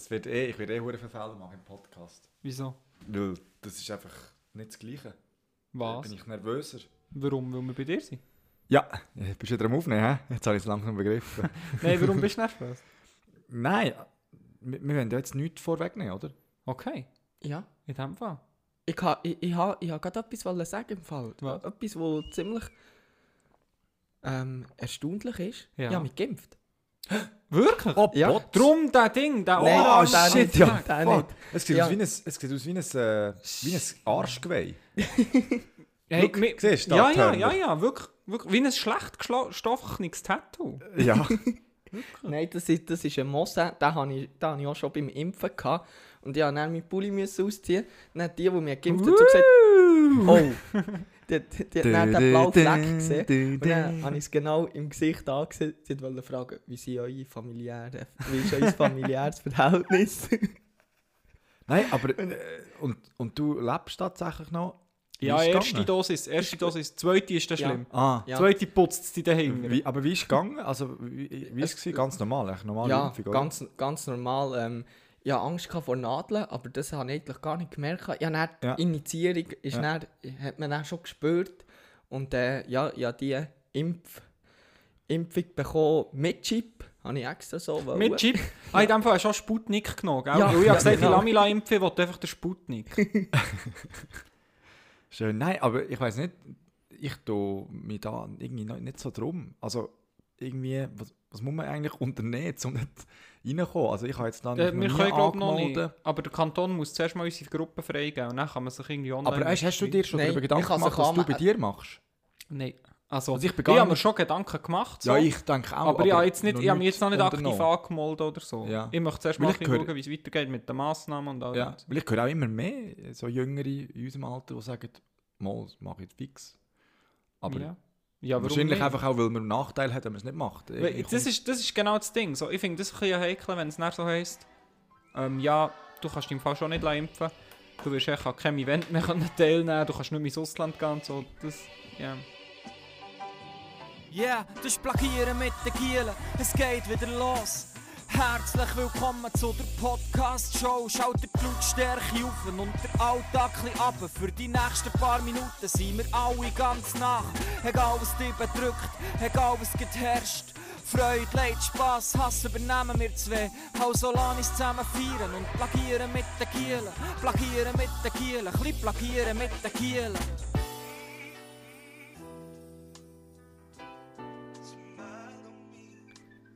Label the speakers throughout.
Speaker 1: Es wird eh, ich werde eh hure Fehler machen im Podcast.
Speaker 2: Wieso?
Speaker 1: Weil das ist einfach nicht das Gleiche. Da
Speaker 2: Was?
Speaker 1: bin ich nervöser.
Speaker 2: Warum? Weil wir bei dir sind?
Speaker 1: Ja, äh, bist du wieder am Aufnehmen, hä? Jetzt habe ich es langsam begriffen.
Speaker 2: Nein, warum bist du nervös?
Speaker 1: Nein, wir, wir wollen ja jetzt nichts vorwegnehmen, oder?
Speaker 2: Okay,
Speaker 3: Ja.
Speaker 2: in dem Fall.
Speaker 3: Ich ha, ich, ich ha, ich ha gerade etwas sagen im Fall.
Speaker 2: Was?
Speaker 3: Etwas, wo ziemlich ähm, erstaunlich ist.
Speaker 2: Ja.
Speaker 3: Ich habe mich geimpft.
Speaker 2: Wirklich?
Speaker 1: Oh,
Speaker 3: Ja.
Speaker 2: Drum der Ding, der
Speaker 3: Nein,
Speaker 1: oh,
Speaker 3: der
Speaker 1: shit,
Speaker 3: nicht,
Speaker 1: ja.
Speaker 3: der
Speaker 1: fuck.
Speaker 3: nicht.
Speaker 1: Es sieht,
Speaker 3: Ja.
Speaker 1: aus wie ein, es sieht aus wie ein, äh, wie ein Arschgeweih.
Speaker 2: Hey,
Speaker 1: Look, siehst du,
Speaker 2: ja, ja, ja, ja, wirklich, wirklich. Wie ein schlecht gestoffenes Tattoo.
Speaker 1: Ja.
Speaker 3: Nein, das ist, das ist ein Mosse, den habe ich, den habe ich auch schon beim Impfen gehabt. Und ich musste dann meinen Pulli müssen ausziehen. Dann die, die mich geimpft hat, so gesagt, oh, die, die, hat dann den blauen Fleck gesehen. Und dann habe ich es genau im Gesicht angesehen. Sie wollte fragen, wie, sind eure familiäre, wie ist euer familiäres Verhältnis?
Speaker 1: Nein, aber äh, und, und du lebst tatsächlich noch?
Speaker 2: Ja,
Speaker 1: es
Speaker 2: erste
Speaker 1: gegangen?
Speaker 2: Dosis, erste Dosis, zweite ist das
Speaker 3: Ja.
Speaker 2: schlimm.
Speaker 1: Ah.
Speaker 3: Ja.
Speaker 2: Zweite putzt es dich dahinter.
Speaker 1: Wie, aber wie ist es gegangen? Also, wie, wie ist es? gewesen? Ganz normal, echt normale
Speaker 3: ja,
Speaker 1: Impfung,
Speaker 3: ganz, ganz normal. Ähm, ich hatte Angst vor Nadeln, aber das habe ich eigentlich gar nicht gemerkt. Ja, dann,
Speaker 1: Ja.
Speaker 3: Die Initiierung ist
Speaker 1: Ja.
Speaker 3: dann, hat man dann schon gespürt. Und äh, ja, ich habe die Impf Impfung bekommen mit Chip. Habe ich extra so wollen.
Speaker 2: Mit Chip. Ah, in dem Fall hast du auch Sputnik genommen, gell?
Speaker 3: Ja,
Speaker 2: Weil ich
Speaker 3: ja,
Speaker 2: habe gesagt,
Speaker 3: genau.
Speaker 2: die Lamila impfen, will einfach den Sputnik.
Speaker 1: Schön. Nein, aber ich weiß nicht, ich tue mich da irgendwie nicht so drum. Also, irgendwie, was, was muss man eigentlich unternehmen, um nicht reinzukommen? Also, ich habe jetzt dann
Speaker 2: Äh, wir können glaube noch nicht. Aber der Kanton muss zuerst mal unsere Gruppe freigeben und dann kann man sich irgendwie online...
Speaker 1: Aber weißt, hast du dir schon
Speaker 3: Nein,
Speaker 1: darüber
Speaker 3: ich
Speaker 1: Gedanken gemacht, was du bei dir machst?
Speaker 2: Nein. Also,
Speaker 1: Also ich
Speaker 2: ich, habe mir schon Gedanken gemacht. So.
Speaker 1: Ja, ich denke auch.
Speaker 2: aber, ich, habe jetzt nicht,
Speaker 1: noch
Speaker 2: ich habe mich jetzt noch nicht aktiv angemeldet oder so.
Speaker 1: Ja.
Speaker 2: Ich möchte zuerst mal schauen, wie es weitergeht mit den Massnahmen und all
Speaker 1: Ja,
Speaker 2: das.
Speaker 1: weil ich höre auch immer mehr so Jüngere in unserem Alter, die sagen, mal, das mache ich jetzt fix. Aber
Speaker 2: ja. Ja,
Speaker 1: wahrscheinlich
Speaker 2: nicht?
Speaker 1: einfach auch, weil man einen Nachteil hat, wenn man es nicht macht.
Speaker 2: Weil
Speaker 1: Ich-
Speaker 2: Das ist, das ist genau das Ding. So, ich finde das ein bisschen heikel, wenn es nicht so heisst. Ähm, ja, du kannst im Fall schon nicht impfen. Du wirst echt an keinem Event mehr können teilnehmen du kannst nicht mehr ins Ausland gehen und so. Das, ja.
Speaker 4: Yeah, das ist Plagieren mit den Gielen, es geht wieder los. Herzlich willkommen zu der Podcast-Show. Schaut die Blutstärke auf und der Alltag ab. Für die nächsten paar Minuten sind wir alle ganz nach. Egal was dich bedrückt, egal was geherrscht. Freude, Leid, Spass, Hass übernehmen wir zwei. Lass uns zusammen feiern und plagieren mit den Gielen. Plagieren mit den Gielen, ein bisschen plagieren mit den Gielen.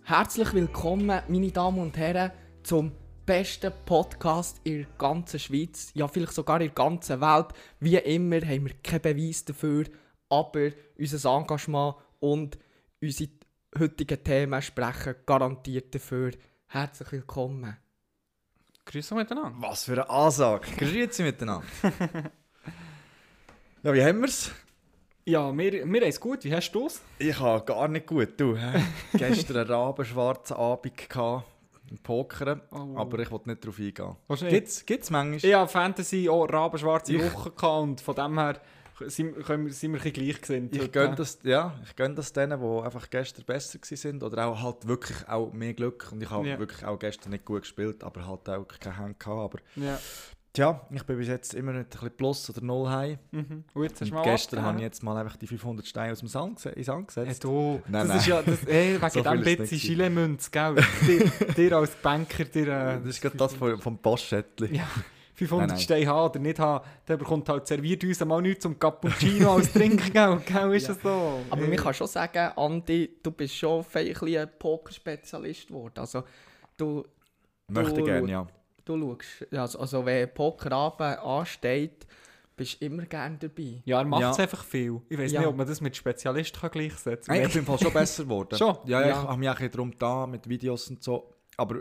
Speaker 3: Herzlich willkommen, meine Damen und Herren, zum besten Podcast in der ganzen Schweiz, ja vielleicht sogar in der ganzen Welt. Wie immer haben wir keinen Beweis dafür, aber unser Engagement und unsere heutigen Themen sprechen garantiert dafür. Herzlich willkommen.
Speaker 2: Grüße miteinander.
Speaker 1: Was für eine Ansage. Grüezi miteinander. ja, wie haben wir es?
Speaker 2: Ja, wir, wir haben es gut. Wie hast du es?
Speaker 1: Ich habe gar nicht gut. Du, gestern einen rabenschwarzen Abend gehabt, im Pokern,
Speaker 2: Oh.
Speaker 1: aber ich wollte nicht darauf eingehen. Gibt's, gibt's manchmal?
Speaker 2: Ich hatte Fantasy auch rabenschwarze
Speaker 1: Ich-
Speaker 2: Woche gehabt und von dem her sind, können sind wir ein gleich gesinnt.
Speaker 1: Ich gönne das, ja, ich gönne das denen, die einfach gestern besser waren oder auch halt wirklich auch mehr Glück. Und ich habe
Speaker 2: Ja.
Speaker 1: wirklich auch gestern nicht gut gespielt, aber halt auch keine Hände gehabt. Aber
Speaker 2: Ja.
Speaker 1: Tja, ich bin bis jetzt immer nicht ein bisschen plus oder null heim.
Speaker 2: Mhm. Und jetzt hast
Speaker 1: Und gestern habe ich jetzt mal einfach die 500 Steine aus dem Sand, ins Sand
Speaker 2: Hey,
Speaker 1: gesetzt.
Speaker 2: du,
Speaker 1: Nein,
Speaker 2: das
Speaker 1: nein.
Speaker 2: ist ja, das, hey, wegen
Speaker 1: So
Speaker 2: dem
Speaker 1: gewesen.
Speaker 2: Schilemünz, gell? dir, dir als Banker, dir äh,
Speaker 1: das ist gerade das vom, vom Postschädtli.
Speaker 2: Ja. 500
Speaker 1: Nein, nein.
Speaker 2: Steine haben oder nicht haben, der bekommt halt serviert uns mal nichts zum Cappuccino als Trinkgeld, gell? Ist
Speaker 3: Ja.
Speaker 2: das so?
Speaker 3: Aber
Speaker 2: Hey.
Speaker 3: man kann schon sagen, Andi, du bist schon ein ein Pokerspezialist geworden. Also, du,
Speaker 1: Möchte gerne, ja.
Speaker 3: Du schaust, also, also wenn Pokerabend ansteht, bist du immer gerne dabei.
Speaker 2: Ja, er macht es
Speaker 1: Ja.
Speaker 2: einfach viel. Ich weiß
Speaker 3: Ja.
Speaker 2: nicht, ob man das mit Spezialist kann gleichsetzen kann.
Speaker 1: Ich bin im Fall schon besser geworden.
Speaker 2: Schon?
Speaker 1: Ja, ja,
Speaker 3: Ja.
Speaker 1: ich habe mich auch ein bisschen darum da mit Videos und so. Aber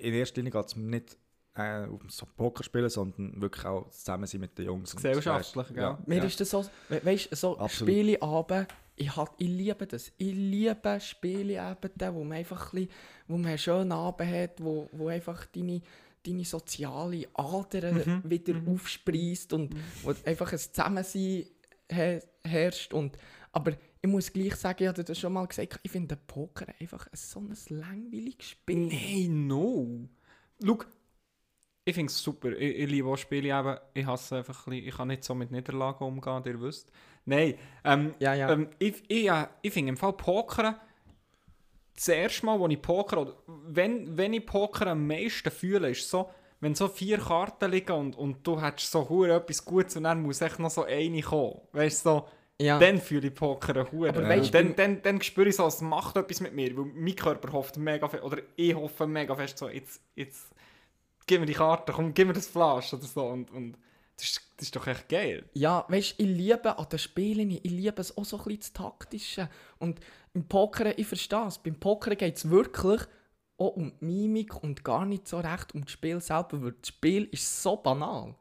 Speaker 1: in erster Linie geht es mir nicht äh, um so Poker spielen, sondern wirklich auch zusammen sein mit den Jungs. und
Speaker 2: Gesellschaftlich,
Speaker 1: weißt,
Speaker 2: gell?
Speaker 1: Ja,
Speaker 3: Mir
Speaker 1: ja.
Speaker 3: ist das so, we weißt du, so
Speaker 1: Absolut.
Speaker 3: Spieleabend, ich, hat, ich liebe das. Ich liebe Spieleabende, wo man einfach ein bisschen, wo man einen schönen Abend hat, wo, wo einfach deine, deine soziale Ader
Speaker 2: Mhm,
Speaker 3: wieder aufspreist und wo einfach ein Zusammensein he herrscht. Und, aber ich muss gleich sagen, ich hatte das schon mal gesagt, ich finde Poker einfach ein so ein langweiliges Spiel.
Speaker 2: Nein, no. Schau, ich finde es super. Ich, ich liebe auch Spiele eben. Ich hasse einfach ein bisschen, ich kann nicht so mit Niederlagen umgehen, ihr wisst. Nein, ähm,
Speaker 3: Ja, ja.
Speaker 2: ähm, ich, ich, äh, ich finde im Fall Poker, das erste Mal, wo ich Poker, oder wenn, wenn ich Poker am meisten fühle, ist so, wenn so vier Karten liegen und, und du hättest so hure etwas Gutes und dann muss echt noch so eine kommen. Weißt du, so,
Speaker 3: ja.
Speaker 2: dann fühle ich Poker hure.
Speaker 3: Aber
Speaker 2: dann, dann, dann spüre ich so, es macht etwas mit mir, weil mein Körper hofft mega fest, oder ich hoffe mega fest so, jetzt, jetzt gib mir die Karte, komm, gib mir das Flasch oder so und, und das, ist, das ist doch echt geil.
Speaker 3: Ja, weißt du, ich liebe an den Spielen, ich liebe es auch so ein bisschen das Taktische. Und im Poker, ich verstehe es, beim Poker geht es wirklich auch um die Mimik und gar nicht so recht um das Spiel selber, weil das Spiel ist so banal.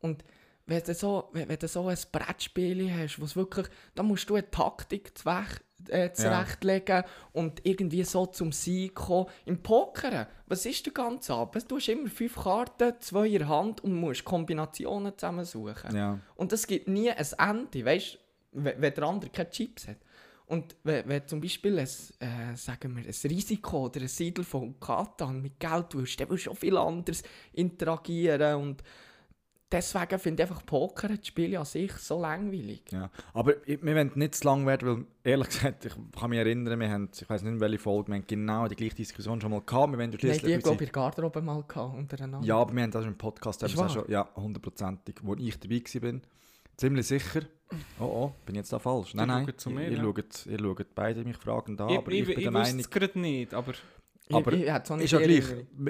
Speaker 3: Und wenn du so, wenn, du so ein Brettspiel hast, wo es wirklich, da musst du eine Taktik zurecht, äh, zurechtlegen und irgendwie so zum Sieg kommen. Im Poker, was ist der ganze Abend? Du hast immer fünf Karten, zwei in der Hand und musst Kombinationen zusammensuchen.
Speaker 1: Ja.
Speaker 3: Und es gibt nie ein Ende, weißt du, wenn wenn der andere keine Chips hat. Und wenn, wenn zum Beispiel ein, äh, sagen wir, ein Risiko oder ein Siedel von Katan mit Geld willst, dann willst du auch viel anders interagieren. Und deswegen finde ich einfach Poker, das Spiel an sich, so langweilig.
Speaker 1: Ja, aber ich- wir wollen nicht zu lang werden, weil ehrlich gesagt, ich kann mich erinnern, wir haben, ich weiß nicht in welcher Folge, wir haben genau die gleiche Diskussion schon mal gehabt. Wir
Speaker 3: haben die,
Speaker 1: schliesslich
Speaker 3: glaube ich, in der Garderobe mal gehabt, untereinander.
Speaker 1: Ja, aber wir haben das im Podcast das schon, ja, hundertprozentig, wo ich dabei war. Ziemlich sicher. Oh oh, bin ich jetzt da falsch? Nein,
Speaker 2: Die
Speaker 1: nein,
Speaker 2: schauen zu mir,
Speaker 1: ihr,
Speaker 2: ja.
Speaker 1: schaut, ihr schaut beide mich fragend an,
Speaker 2: ich
Speaker 1: aber ich, bin
Speaker 2: ich,
Speaker 1: der
Speaker 2: wusste
Speaker 1: Meinung,
Speaker 2: es gerade nicht, aber
Speaker 3: Ich-
Speaker 1: aber
Speaker 3: ich, auch nicht
Speaker 1: ist ja gleich.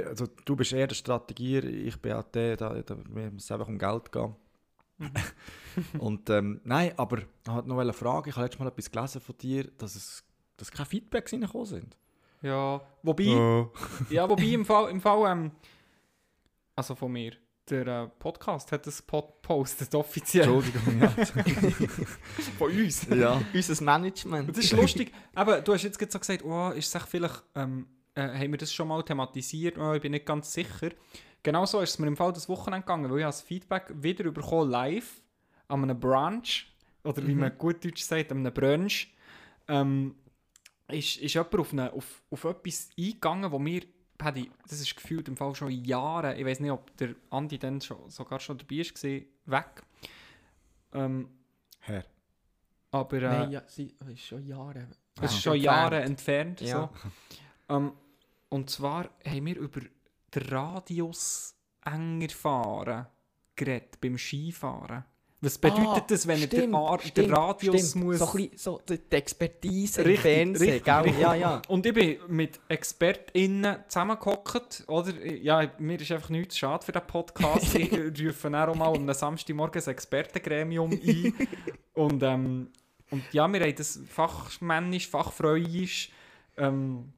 Speaker 1: Also, du bist eher der Strategier, ich bin auch der, da, da muss es einfach um Geld gehen. Und ähm, nein, aber ich wollte noch eine Frage, ich habe letztes Mal etwas gelesen von dir, dass es dass keine Feedbacks reingekommen sind.
Speaker 2: ja, wobei, ja, wobei im Fall, im Fall ähm, also von mir, der äh, Podcast hat das Pod postet offiziell
Speaker 1: Entschuldigung, ja.
Speaker 2: von uns.
Speaker 1: ja.
Speaker 3: Unser Management.
Speaker 2: Das ist lustig. Aber du hast jetzt gerade so gesagt, oh, ist es vielleicht, ähm, äh, haben wir das schon mal thematisiert? Oh, ich bin nicht ganz sicher. Genau so ist es mir im Fall das Wochenende gegangen, weil ich das Feedback wieder bekommen live an einem Brunch, oder wie man gut Deutsch sagt, an einem Brunch, ähm, ist, ist jemand auf, eine, auf, auf etwas eingegangen, wo mir, Paddy, das ist gefühlt im Fall schon Jahre, ich weiß nicht, ob der Andi dann schon, sogar schon dabei war, weg. Ähm,
Speaker 1: Herr.
Speaker 2: aber äh,
Speaker 3: Nein, ja, sie ist schon Jahre.
Speaker 2: es ist
Speaker 3: Ah.
Speaker 2: schon
Speaker 3: Entfernt.
Speaker 2: Jahre entfernt.
Speaker 3: Ja.
Speaker 2: So. Ähm, und zwar haben wir über den Radius enger fahren geredet beim Skifahren. Was bedeutet
Speaker 3: Ah,
Speaker 2: das, wenn er den,
Speaker 3: stimmt,
Speaker 2: Ar
Speaker 3: stimmt,
Speaker 2: den Radius
Speaker 3: stimmt.
Speaker 2: muss...
Speaker 3: So, ein bisschen, so die Expertise im
Speaker 2: Richtig,
Speaker 3: Fernsehen,
Speaker 2: richtig.
Speaker 3: Ja, ja.
Speaker 2: Und ich bin mit ExpertInnen zusammengehockt, oder? Ja, mir ist einfach nichts schade für den Podcast. ich rufe auch mal am Samstagmorgen ein Expertengremium ein. Und, ähm, und ja, wir haben das fachmännisch, fachfreuisch, ähm,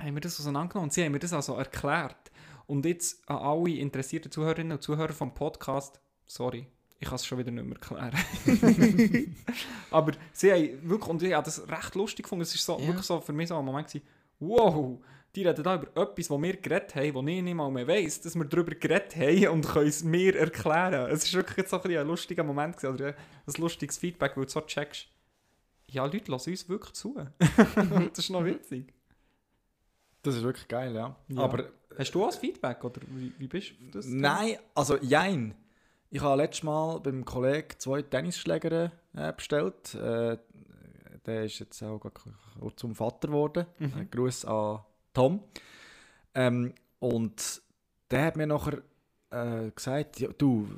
Speaker 2: haben wir das auseinandergenommen und sie haben mir das also erklärt. Und jetzt an alle interessierten Zuhörerinnen und Zuhörer vom Podcast, sorry, ich kann es schon wieder nicht mehr erklären. Aber sie haben wirklich, und ich habe das recht lustig gefunden, es war so,
Speaker 3: Ja.
Speaker 2: wirklich so für mich so ein Moment, gewesen, wow, die reden da über etwas, was wir geredet haben, wo ich nicht mal mehr weiss, dass wir darüber geredet haben und können es mir erklären. Es war wirklich jetzt so ein, ein lustiger Moment, gewesen, oder ein lustiges Feedback, weil du so checkst, ja, Leute lassen uns wirklich zu. das ist noch witzig.
Speaker 1: Das ist wirklich geil, ja.
Speaker 2: Ja.
Speaker 1: Aber
Speaker 2: Hast du auch Feedback, oder wie, wie bist du das?
Speaker 1: Nein, also jein. Ich habe letztes Mal beim Kollegen zwei Tennisschläger äh, bestellt. Äh, der ist jetzt auch zum Vater geworden.
Speaker 2: Mhm.
Speaker 1: Ein Gruß an Tom. Ähm, und der hat mir nachher äh, gesagt, ja, du,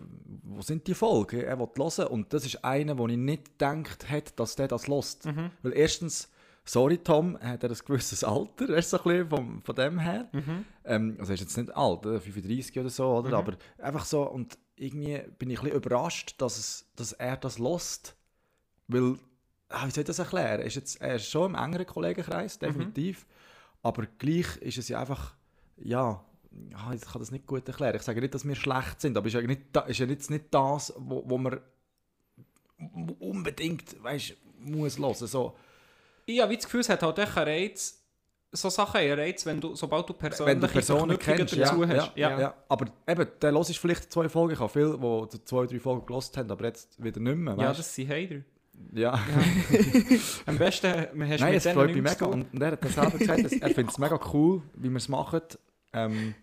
Speaker 1: wo sind die Folgen? Er will hören. Und das ist einer, wo ich nicht gedacht hätte, dass der das lost.
Speaker 2: Mhm.
Speaker 1: Weil erstens, sorry Tom, hat er ein gewisses Alter, weißt du, so ein bisschen vom, von dem her.
Speaker 2: Mhm.
Speaker 1: Ähm, also er ist jetzt nicht alt, oder? 35 oder so, oder?
Speaker 2: Mhm.
Speaker 1: Aber einfach so, und irgendwie bin ich ein bisschen überrascht, dass, es, dass er das lost. Weil, ah, wie soll ich das erklären? Er ist, jetzt, er ist schon im engeren Kollegenkreis,
Speaker 2: Mhm.
Speaker 1: definitiv. Aber gleich ist es ja einfach, ja, ah, ich kann das nicht gut erklären. Ich sage nicht, dass wir schlecht sind, aber ist ja nicht, ist ja jetzt nicht das, wo, wo man unbedingt, weißt, muss hören. So,
Speaker 2: Ich habe das Gefühl, es hat halt echt einen Reiz, so Sachen haben einen Reiz, wenn du, sobald du persönliche
Speaker 1: wenn du Personen kennst,
Speaker 2: dazu
Speaker 1: ja,
Speaker 2: hast.
Speaker 1: Ja, ja. Aber eben, dann hörst du vielleicht zwei Folgen. Ich habe viele, die zwei, drei Folgen gelost haben, aber jetzt wieder nicht mehr.
Speaker 2: Ja,
Speaker 1: weißt?
Speaker 2: das sind Hater.
Speaker 1: ja.
Speaker 2: Am besten hast du
Speaker 1: Nein,
Speaker 2: mit
Speaker 1: es freut mich mega. Und, und er hat das selber gesagt, dass er findet es mega cool, wie wir es machen. Ähm,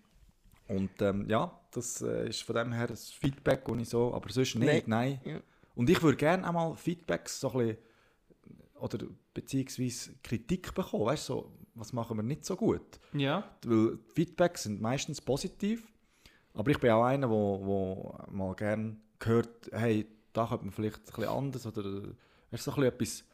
Speaker 1: und ähm, ja, das äh, ist von dem her das Feedback, das ich so, aber sonst
Speaker 3: Nein.
Speaker 1: nicht, nein.
Speaker 3: Ja.
Speaker 1: Und ich würde gerne auch mal Feedbacks so ein bisschen, oder beziehungsweise Kritik bekommen, weißt du, so, was machen wir nicht so gut?
Speaker 2: Ja.
Speaker 1: Weil Feedbacks sind meistens positiv, aber ich bin auch einer, wo, wo mal gerne hört, hey, da könnte man vielleicht ein bisschen anders oder weißt, so ein bisschen etwas,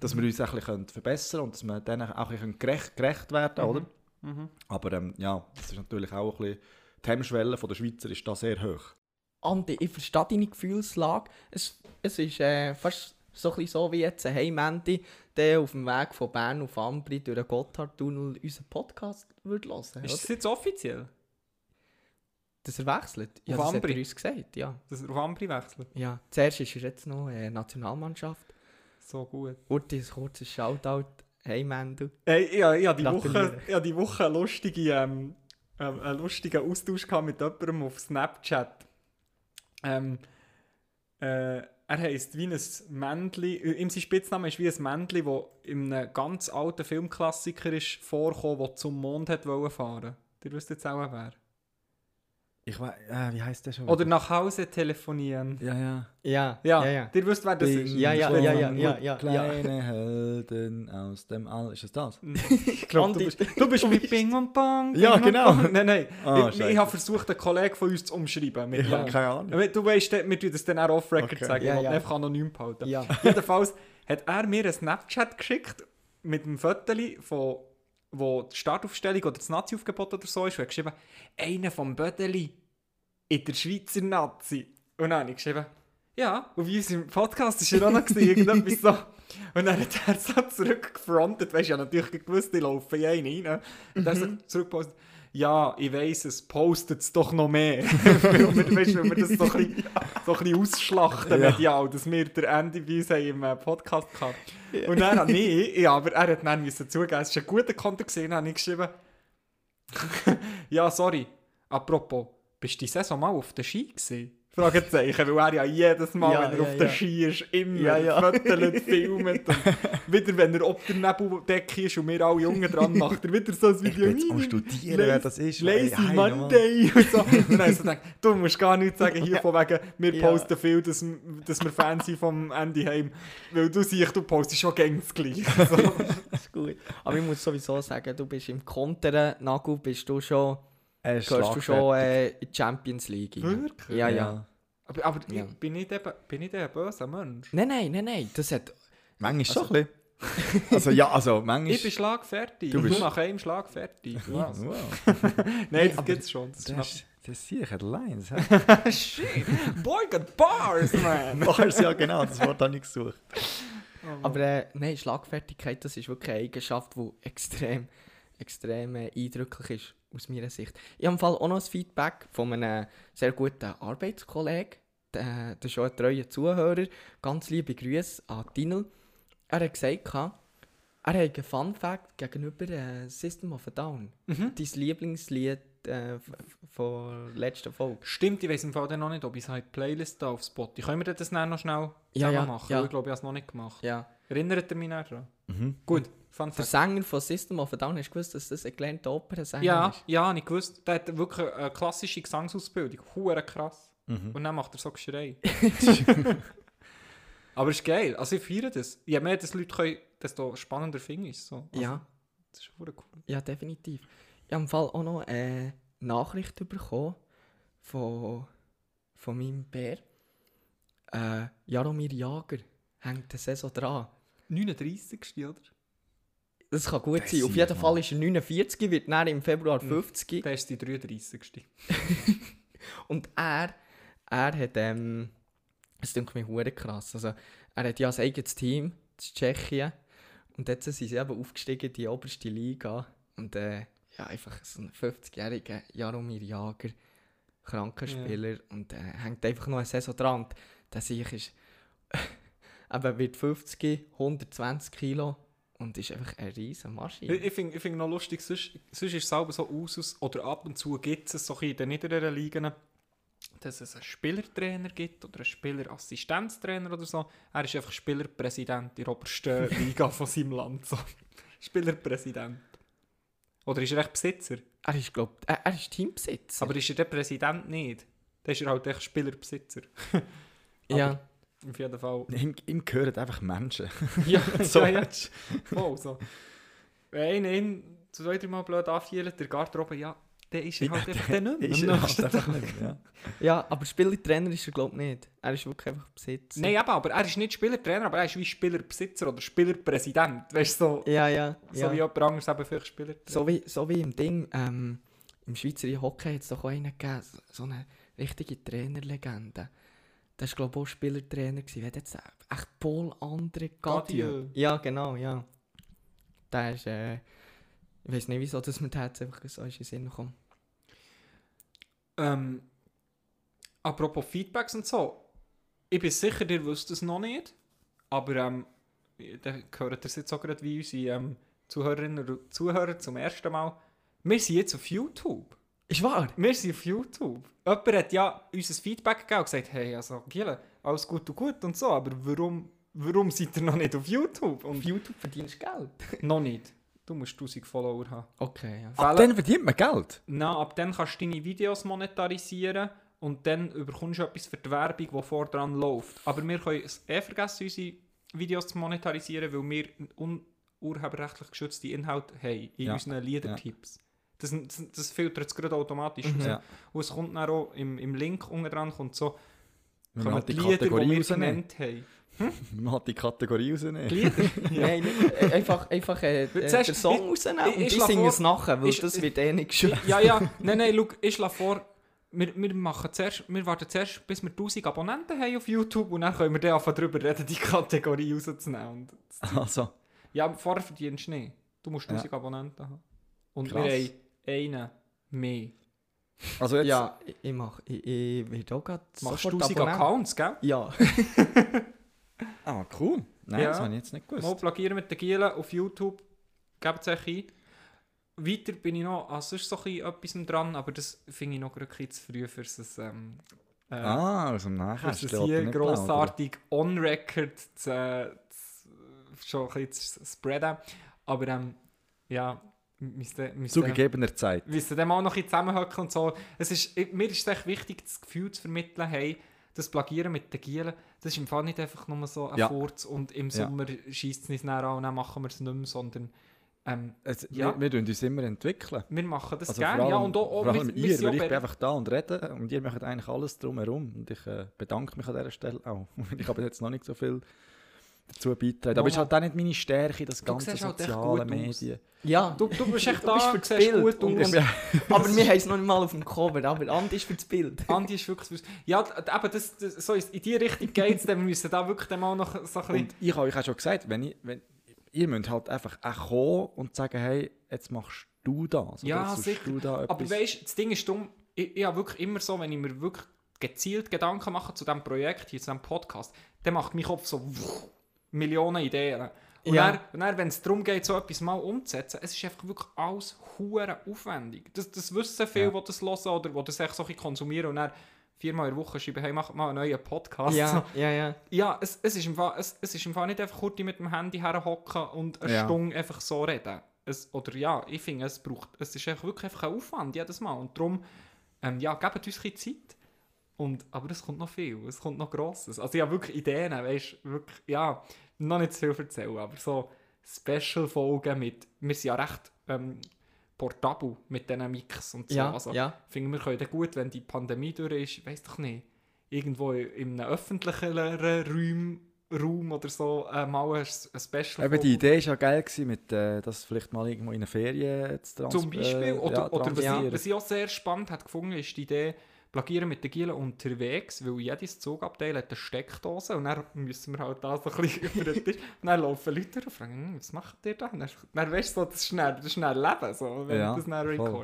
Speaker 1: dass wir uns ein bisschen können verbessern können und dass wir denen auch ein bisschen gerecht, gerecht werden, oder?
Speaker 2: Mhm.
Speaker 1: Aber ähm, ja, das ist natürlich auch ein bisschen, die Hemmschwelle von der Schweizer ist da sehr hoch.
Speaker 3: Andi, ich verstehe deine Gefühlslage. Es, es ist äh, fast so, ein bisschen so wie jetzt ein Heimandi, der auf dem Weg von Bern auf Ambri durch den Gotthardtunnel unseren Podcast würde hören
Speaker 2: Ist das jetzt offiziell,
Speaker 3: Dass er wechselt? Ja,
Speaker 2: Auf
Speaker 3: das hat
Speaker 2: Ambri?
Speaker 3: er uns gesagt, ja.
Speaker 2: dass er auf Ambri wechselt?
Speaker 3: ja. Zuerst ist er jetzt noch äh, Nationalmannschaft.
Speaker 2: So gut.
Speaker 3: Ein kurzes Shoutout. Hey Mendel.
Speaker 2: Hey, ich, ich, habe die. Woche, ich habe die Woche eine lustige, ähm, ähm, einen lustigen Austausch gehabt mit jemandem auf Snapchat. Ähm, äh, er heisst wie ein Männli, äh, ihm sein Spitzname ist wie ein Männli, das in einem ganz alten Filmklassiker ist vorgekommen, der zum Mond wollen fahren. Ihr wisst jetzt auch wer.
Speaker 1: Ich weiß, äh, wie heißt der schon?
Speaker 2: Oder nach Hause telefonieren.
Speaker 1: Ja, ja.
Speaker 3: Ja,
Speaker 2: Ja,
Speaker 3: ja, ja.
Speaker 2: ihr wisst, wer das ist.
Speaker 3: Ja, ja, ja, ja, ja, ja.
Speaker 1: Kleine Helden aus dem All. Ist das das?
Speaker 2: Ich glaube, du bist, du bist mit Bing und Bong.
Speaker 1: Ja,
Speaker 2: Bing und
Speaker 1: genau.
Speaker 2: Bong. Nein, nein.
Speaker 1: Ah,
Speaker 2: ich, ich habe versucht, einen Kollegen von uns zu umschreiben. Mit
Speaker 1: Ich
Speaker 2: ja.
Speaker 1: habe keine Ahnung.
Speaker 2: Aber Du weißt, wir tun das dann auch off-record
Speaker 1: Okay.
Speaker 2: sagen.
Speaker 3: Ja, ja.
Speaker 2: einfach anonym behalten.
Speaker 3: Ja.
Speaker 2: Jedenfalls hat er mir einen Snapchat geschickt mit einem Foto, von, wo die Startaufstellung oder das Nazi-Aufgebot oder so ist. Und geschrieben, einer vom Bödeli in der Schweizer Nazi. Und dann habe ich geschrieben, ja, und wie unserem Podcast ist er auch noch irgendetwas so. Und dann hat er so zurückgefrontet, weißt du, ja natürlich gewusst, ich laufe in einen rein. Und er so zurückgepostet, ja, ich weiss es, postet es doch noch mehr. weil, wir, weißt, weil wir das so ein bisschen, so ein bisschen ausschlachten
Speaker 1: Ja.
Speaker 2: medial, dass wir der Andy haben im äh, Podcast hatten. Und dann ich, ja, aber er hat dann müssen zugeben, es war ein guter Konter gesehen, habe ich geschrieben, ja, sorry, apropos, bist du die Saison mal auf der Ski gewesen? Fragezeichen, weil er ja jedes Mal,
Speaker 3: Ja,
Speaker 2: wenn er
Speaker 3: ja,
Speaker 2: auf der. Ski ist, immer
Speaker 3: Ja, ja.
Speaker 2: Fotos filmt und wieder, wenn er ob der Nebeldecke ist und wir alle Jungen dran, macht er wieder so ein
Speaker 1: Ich
Speaker 2: Video.
Speaker 1: jetzt am Studieren, wer das ist.
Speaker 2: Lazy
Speaker 1: Hey, hey.
Speaker 2: Monday und so. Und dann ich so gedacht, du musst gar nichts sagen hier von wegen, wir posten viel, dass, dass wir Fans sind vom Andy Heim. Weil du siehst, du postest schon gängs gleich. So.
Speaker 3: Das ist gut. Aber ich muss sowieso sagen, du bist im Konteren, Nagu, bist du schon,
Speaker 1: Ist
Speaker 3: gehörst du schon äh, in die Champions League. rein.
Speaker 2: Wirklich?
Speaker 3: Ja, ja.
Speaker 2: Aber, aber
Speaker 3: Ja.
Speaker 2: ich, bin, ich der, bin ich der böse Mensch?
Speaker 3: Nein, nein, nein, nein. Das hat.
Speaker 1: Manchmal schon ein bisschen. Also ja, also manchmal...
Speaker 2: Ich bin schlagfertig.
Speaker 1: Du bist-
Speaker 2: bist nach einem schlagfertig. Was?
Speaker 1: Wow.
Speaker 2: Nein, das
Speaker 3: aber
Speaker 2: gibt's schon. Das
Speaker 1: Das ist, das sehe ich, hat Lines.
Speaker 2: Shit. Boy got bars, man.
Speaker 1: Bars, ja genau, das Wort habe ich gesucht.
Speaker 3: Aber äh, nein, Schlagfertigkeit, das ist wirklich eine Eigenschaft, die extrem, extrem äh, eindrücklich ist, aus meiner Sicht. Ich habe im Fall auch noch ein Feedback von einem sehr guten Arbeitskollegen. Der, der ist schon ein treuer Zuhörer. Ganz liebe Grüße an Tinel. Er hat gesagt, er hat einen Fun Fact gegenüber äh, System of a Down.
Speaker 2: Mhm.
Speaker 3: Dein Lieblingslied äh, von der letzten Folge.
Speaker 2: Stimmt, ich weiß im Fall dann noch nicht, ob ich es halt Playlist da auf Spotify. Können wir das dann noch schnell
Speaker 3: Ja, ja,
Speaker 2: machen?
Speaker 3: ja.
Speaker 2: Ich glaube, ich habe es noch nicht gemacht.
Speaker 3: Ja.
Speaker 2: Erinnert ihr mich noch daran?
Speaker 1: Mhm.
Speaker 2: Gut, Fun
Speaker 3: Der. Sänger von System of a Down, hast du gewusst, dass das ein gelernter Opernsänger
Speaker 2: Ja,
Speaker 3: ist?
Speaker 2: ja, habe ich gewusst. Der hat wirklich eine klassische Gesangsausbildung. Hure krass.
Speaker 1: Mhm.
Speaker 2: Und dann macht er so Geschrei. Aber es ist geil. Also ich feiere das. Je mehr das Leute können, desto spannender finde ich es. So. Also,
Speaker 3: Ja.
Speaker 2: Das ist hure cool.
Speaker 3: Ja, definitiv. Ich habe im Fall auch noch eine Nachricht bekommen von, von meinem Bär. Äh, Jaromir Jager hängt eine Saison dran.
Speaker 2: 39. oder?
Speaker 3: Das kann gut
Speaker 1: Das
Speaker 3: sein. Auf jeden Fall ist er 49, wird dann im Februar
Speaker 2: Mhm.
Speaker 3: 50.
Speaker 2: Der ist die 33.
Speaker 3: Und er, er hat, ähm, das klingt mir hure krass. Also, er hat ja ein eigenes Team, das Tschechien. Und jetzt sind sie eben aufgestiegen in die oberste Liga. Und äh, ja, einfach so ein 50-jähriger Jaromir Jager, Krankenspieler. Und äh, hängt einfach noch eine Saison dran. Und der sich ist, eben wird 50, 120 Kilo und ist einfach eine riesen Maschine.
Speaker 2: Ich, ich finde ich find noch lustig, sonst, sonst ist es selber so aus, oder ab und zu gibt es so in den niederen Ligen, dass es einen Spielertrainer gibt oder einen Spielerassistenztrainer oder so. Er ist einfach Spielerpräsident in der obersten Liga von seinem Land. So. Spielerpräsident. Oder ist er echt Besitzer?
Speaker 3: Er ist, glaub, er, er ist Teambesitzer.
Speaker 2: Aber ist er der Präsident nicht? Dann ist er halt echt Spielerbesitzer.
Speaker 3: ja.
Speaker 2: Auf jeden Fall.
Speaker 1: Ihm, ihm gehören einfach Menschen.
Speaker 2: Ja,
Speaker 1: So.
Speaker 2: ja, ja. Voll so. Wenn ihn zwei, drei Mal blöd anfielen, der Garderobe, ja, dann ist er halt einfach der nicht mehr.
Speaker 1: Ist er halt einfach nicht mehr, ja.
Speaker 3: ja, aber Spielertrainer ist er, glaube ich, nicht. Er ist wirklich einfach Besitzer.
Speaker 2: Nein, eben, aber er ist nicht Spielertrainer, aber er ist wie Spielerbesitzer oder Spielerpräsident. Weißt du, so,
Speaker 3: Ja, ja.
Speaker 2: so
Speaker 3: ja.
Speaker 2: wie jemand anderes eben vielleicht Spielertrainer.
Speaker 3: So wie, so wie im Ding, ähm, im Schweizer Hockey hat es doch auch einen gegeben, so eine richtige Trainerlegende. Das war, glaube ich, auch Spielertrainer. gewesen. Wer hat jetzt echt Paul André Gadieu? Ja, genau, ja. Der ist, äh, ich weiß nicht, wieso dass mir der jetzt einfach so in den Sinn gekommen.
Speaker 2: Ähm, apropos Feedbacks und so. Ich bin sicher, ihr wisst es noch nicht. Aber ähm, dann gehört ihr jetzt auch gerade wie unsere ähm, Zuhörerinnen und Zuhörer zum ersten Mal. Wir sind jetzt auf YouTube.
Speaker 3: Ist wahr?
Speaker 2: Wir sind auf YouTube. Jemand hat ja uns ein Feedback gegeben und gesagt, hey, also Giele, alles gut und gut und so, aber warum, warum seid ihr noch nicht auf YouTube?
Speaker 3: Auf
Speaker 2: Und
Speaker 3: YouTube verdienst du Geld.
Speaker 2: noch nicht. Du musst 1000 Follower haben.
Speaker 3: Okay, ja.
Speaker 1: Ab
Speaker 2: Fälle-
Speaker 1: dann verdient man Geld.
Speaker 2: Na, ab dann kannst du deine Videos monetarisieren und dann bekommst du etwas für die Werbung, die vor dran läuft. Aber wir können es eh vergessen, unsere Videos zu monetarisieren, weil wir un urheberrechtlich geschützte Inhalte haben in
Speaker 1: Ja.
Speaker 2: unseren Liedertipps. Das, das, das filtert es gerade automatisch
Speaker 3: Mhm.
Speaker 2: raus.
Speaker 1: Ja.
Speaker 2: Und es kommt dann auch im, im Link unten dran kommt so,
Speaker 1: Man
Speaker 2: kommen
Speaker 1: hat
Speaker 2: die
Speaker 1: die
Speaker 2: Lieder, die
Speaker 1: Kategorie
Speaker 2: wir
Speaker 1: rausnehmen.
Speaker 2: genannt haben.
Speaker 1: Man hat die Kategorie rausnehmen.
Speaker 2: Die Lieder?
Speaker 3: Nein, nicht, äh, einfach, einfach äh, äh,
Speaker 2: Zuerst-
Speaker 3: den Song
Speaker 2: ich-
Speaker 3: rausnehmen
Speaker 2: ich-
Speaker 3: und
Speaker 2: ich
Speaker 3: die
Speaker 2: schlage
Speaker 3: singen es nachher, weil
Speaker 2: ich-
Speaker 3: das
Speaker 2: ich-
Speaker 3: wird eh nicht geschützt.
Speaker 2: ja, ja, nein, nein, schau, ich schlage vor, wir, wir, machen zuerst, wir warten zuerst, bis wir 1000 Abonnenten haben auf YouTube und dann können wir dann einfach darüber reden, die Kategorie rauszunehmen. Und
Speaker 1: Also,
Speaker 2: ja, vorher verdienst du nicht. Du musst 1000 Abonnenten haben. Und
Speaker 1: Krass.
Speaker 2: wir haben einen mehr.
Speaker 1: also jetzt,
Speaker 3: Ja, ich, ich mach, ich, ich will auch gerade
Speaker 2: Du machst
Speaker 3: sofort
Speaker 2: 1000
Speaker 3: Abonnenten.
Speaker 2: Accounts, gell?
Speaker 3: Ja.
Speaker 1: ah, cool. Nein,
Speaker 2: Ja.
Speaker 1: das habe ich jetzt nicht gewusst.
Speaker 2: Mal plagieren mit den Gielen auf YouTube. Gebt es euch ein. Weiter bin ich noch, also ist so ein bisschen etwas dran, aber das finde ich noch ein bisschen zu früh für es ähm, äh,
Speaker 1: Ah, also
Speaker 2: für
Speaker 1: nachher
Speaker 2: es hier grossartig on-record zu, zu, schon ein bisschen zu spreaden. Aber ähm, ja, müsste,
Speaker 1: Zu gegebener Zeit.
Speaker 2: müsste dem auch noch ein bisschen zusammenhocken und so. Es ist, mir ist es echt wichtig, das Gefühl zu vermitteln, hey, das Plagieren mit den Gielen, das ist im Fall nicht einfach nur so ein
Speaker 1: Ja.
Speaker 2: Furz und im
Speaker 1: Ja.
Speaker 2: Sommer schießt es nicht näher an und dann machen wir es nicht mehr, sondern ähm,
Speaker 1: Es,
Speaker 2: Ja.
Speaker 1: wir, wir uns immer entwickeln.
Speaker 2: wir machen das
Speaker 1: Also
Speaker 2: gerne.
Speaker 1: allem,
Speaker 2: Ja, und auch, auch
Speaker 1: vor allem
Speaker 2: wir-
Speaker 1: ihr, weil ich bin einfach da und rede und ihr macht eigentlich alles drumherum. Und ich äh, bedanke mich an dieser Stelle auch. Ich habe jetzt noch nicht so viel dazu beitragen. Aber es ist halt auch nicht meine Stärke, das ganze
Speaker 2: halt
Speaker 1: soziale. Medien.
Speaker 3: Ja,
Speaker 2: Du, du bist echt
Speaker 3: Du
Speaker 2: da,
Speaker 3: bist
Speaker 2: du
Speaker 3: fürs
Speaker 2: siehst
Speaker 3: Bild
Speaker 2: gut
Speaker 3: und-
Speaker 2: aus.
Speaker 3: aber wir haben es noch nicht mal auf dem Cover, aber Andi ist für das Bild.
Speaker 2: Andi ist wirklich... Ja, d- aber das, das, so ist, in die Richtung geht es, dann wir müssen da wirklich dann mal noch so ein bisschen...
Speaker 1: Und ich habe euch auch schon gesagt, wenn ich, wenn, ihr müsst halt einfach auch kommen und sagen, hey, jetzt machst du das.
Speaker 2: Ja, sicher.
Speaker 1: Du da
Speaker 2: Aber weißt du, das Ding ist dumm, ich, ich habe wirklich immer so, wenn ich mir wirklich gezielt Gedanken mache zu diesem Projekt, hier, zu diesem Podcast, dann macht mein Kopf so wuch, Millionen Ideen. Und
Speaker 3: Ja.
Speaker 2: dann, dann, wenn es darum geht, so etwas mal umzusetzen, es ist einfach wirklich alles hure aufwendig. Das, das wissen viele,
Speaker 1: Ja.
Speaker 2: die das hören oder die das echt so konsumieren und dann viermal in der Woche schreiben, hey, mach mal einen neuen Podcast.
Speaker 3: Ja, ja, ja.
Speaker 2: Ja, es, es, ist im Fall, es, es ist im Fall nicht einfach kurz mit dem Handy herhocken und eine
Speaker 1: Ja.
Speaker 2: Stunde einfach so reden. Es, oder ja, ich finde, es braucht, es ist einfach wirklich einfach ein Aufwand jedes Mal. Und darum, ähm, ja, gebt uns ein bisschen Zeit. Und, aber es kommt noch viel, es kommt noch Grosses. Also habe wirklich Ideen, weißt du, wirklich, ja, noch nicht zu viel erzählen, aber so Special-Folgen mit, wir sind ja recht ähm, portabel mit diesen Mix und so.
Speaker 3: Ja,
Speaker 2: also,
Speaker 3: ja.
Speaker 2: finde wir können gut, wenn die Pandemie durch ist, ich weiß doch nicht, irgendwo in einem öffentlicheren Raum, Raum oder so äh, mal ein, ein Special
Speaker 1: Eben, die Idee war ja geil, gewesen, mit, äh, das vielleicht mal irgendwo in einer Ferien zu trans-
Speaker 2: Zum Beispiel,
Speaker 1: äh,
Speaker 2: oder,
Speaker 1: ja,
Speaker 2: oder was, ich, was ich auch sehr spannend hat gefunden ist die Idee, Plagieren mit den Gielen unterwegs, weil jedes Zugabteil hat eine Steckdose und dann müssen wir halt da so ein bisschen über den Tisch. Und dann laufen Leute und fragen, «Hm, was macht ihr da? Und dann, dann weißt du, so, das ist schnell, das ist schnell Leben, so, wenn
Speaker 1: Ja,
Speaker 2: das dann
Speaker 1: voll.